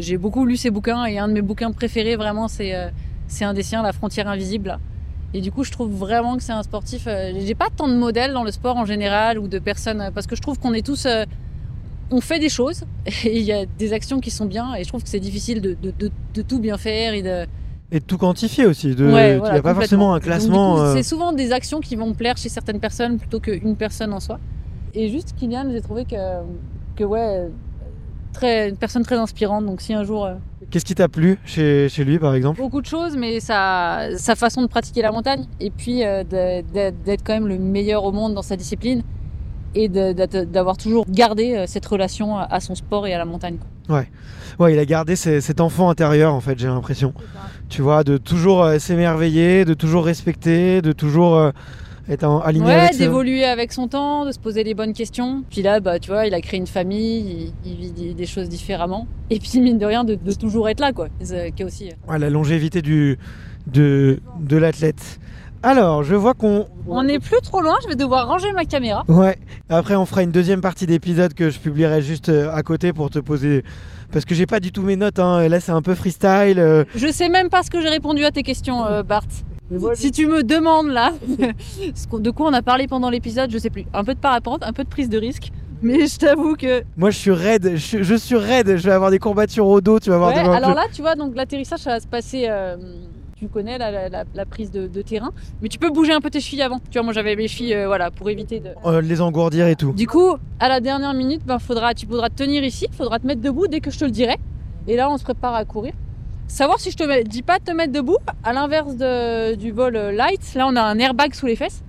J'ai beaucoup lu ses bouquins et un de mes bouquins préférés, vraiment, c'est c'est un des siens, La frontière invisible. là. Et du coup, je trouve vraiment que c'est un sportif. euh, J'ai pas tant de modèles dans le sport en général ou de personnes, euh, parce que je trouve qu'on est tous. euh, on fait des choses et il y a des actions qui sont bien et je trouve que c'est difficile de, de, de, de tout bien faire et de. Et de tout quantifier aussi. De... Ouais, il n'y a pas forcément un classement. euh, C'est souvent des actions qui vont plaire chez certaines personnes plutôt qu'une personne en soi. Et juste Kylian, j'ai trouvé que, que ouais, très, une personne très inspirante. Donc si un jour. Qu'est-ce qui t'a plu chez, chez lui, par exemple? Beaucoup de choses, mais sa, sa façon de pratiquer la montagne, et puis euh, d'être quand même le meilleur au monde dans sa discipline, et d'avoir toujours gardé euh, cette relation à- son sport et à la montagne. quoi. Ouais, il a gardé ses- cet enfant intérieur, en fait, j'ai l'impression. Tu vois, de toujours euh, s'émerveiller, de toujours respecter, de toujours euh, être en- aligné Ouais, avec d'évoluer avec son temps, de se poser les bonnes questions. Puis là, bah, tu vois, il a créé une famille, il, il vit des, des choses différemment. Et puis, mine de rien, de, de toujours être là, quoi. Qui est aussi. euh, Ouais, la longévité du, de, de l'athlète. Alors, je vois qu'on. On n'est plus trop loin, je vais devoir ranger ma caméra. Ouais. Après, on fera une deuxième partie d'épisode que je publierai juste euh, à côté pour te poser. Parce que j'ai pas du tout mes notes. Hein. Là, c'est un peu freestyle. euh. Je sais même pas ce que j'ai répondu à tes questions, euh, Bart. Si tu me demandes là, de quoi on a parlé pendant l'épisode, je sais plus. Un peu de parapente, un peu de prise de risque. Mais je t'avoue que. Moi, je suis raide. Je, je suis raide. Je vais avoir des courbatures au dos. Tu vas voir. Ouais, demain. alors là, tu vois, donc l'atterrissage, ça va se passer. euh, tu connais la, la- la- la prise de, de terrain. Mais tu peux bouger un peu tes chevilles avant. Tu vois, moi j'avais mes chevilles, euh, voilà, pour éviter de. Euh, les engourdir et tout. Du coup, à la dernière minute, ben, faudra, tu pourras te tenir ici, faudra te mettre debout dès que je te le dirai. Et là, on se prépare à courir. Savoir si je te mets- dis pas de te mettre debout, à l'inverse de- du vol euh, light, là on a un airbag sous les fesses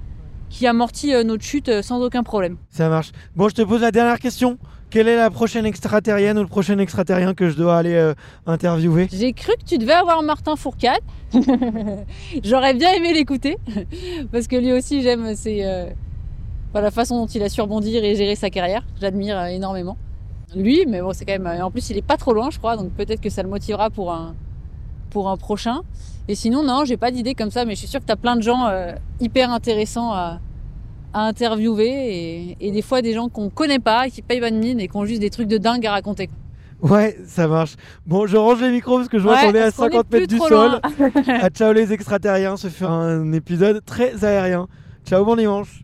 qui amortit euh, notre chute euh, sans aucun problème. Ça marche. Bon, je te pose la dernière question. Quelle est la prochaine extraterrienne ou le prochain extraterrien que je dois aller euh, interviewer? J'ai cru que tu devais avoir Martin Fourcade. J'aurais bien aimé l'écouter parce que lui aussi j'aime ses, euh, Enfin, la façon dont il a su rebondir et gérer sa carrière, j'admire énormément. Lui, mais bon, c'est quand même. En plus, il est pas trop loin, je crois, donc peut-être que ça le motivera pour un, pour un prochain. Et sinon, non, j'ai pas d'idée comme ça, mais je suis sûre que tu as plein de gens euh, hyper intéressants à, à interviewer et, et des fois des gens qu'on connaît pas, qui payent pas de mine et qui ont juste des trucs de dingue à raconter. Ouais, ça marche. Bon, je range les micros parce que je vois Ouais, qu'on est à parce qu'on est 50 plus mètres du sol. à ciao les extraterriens, ce fut un épisode très aérien. Ciao bon dimanche.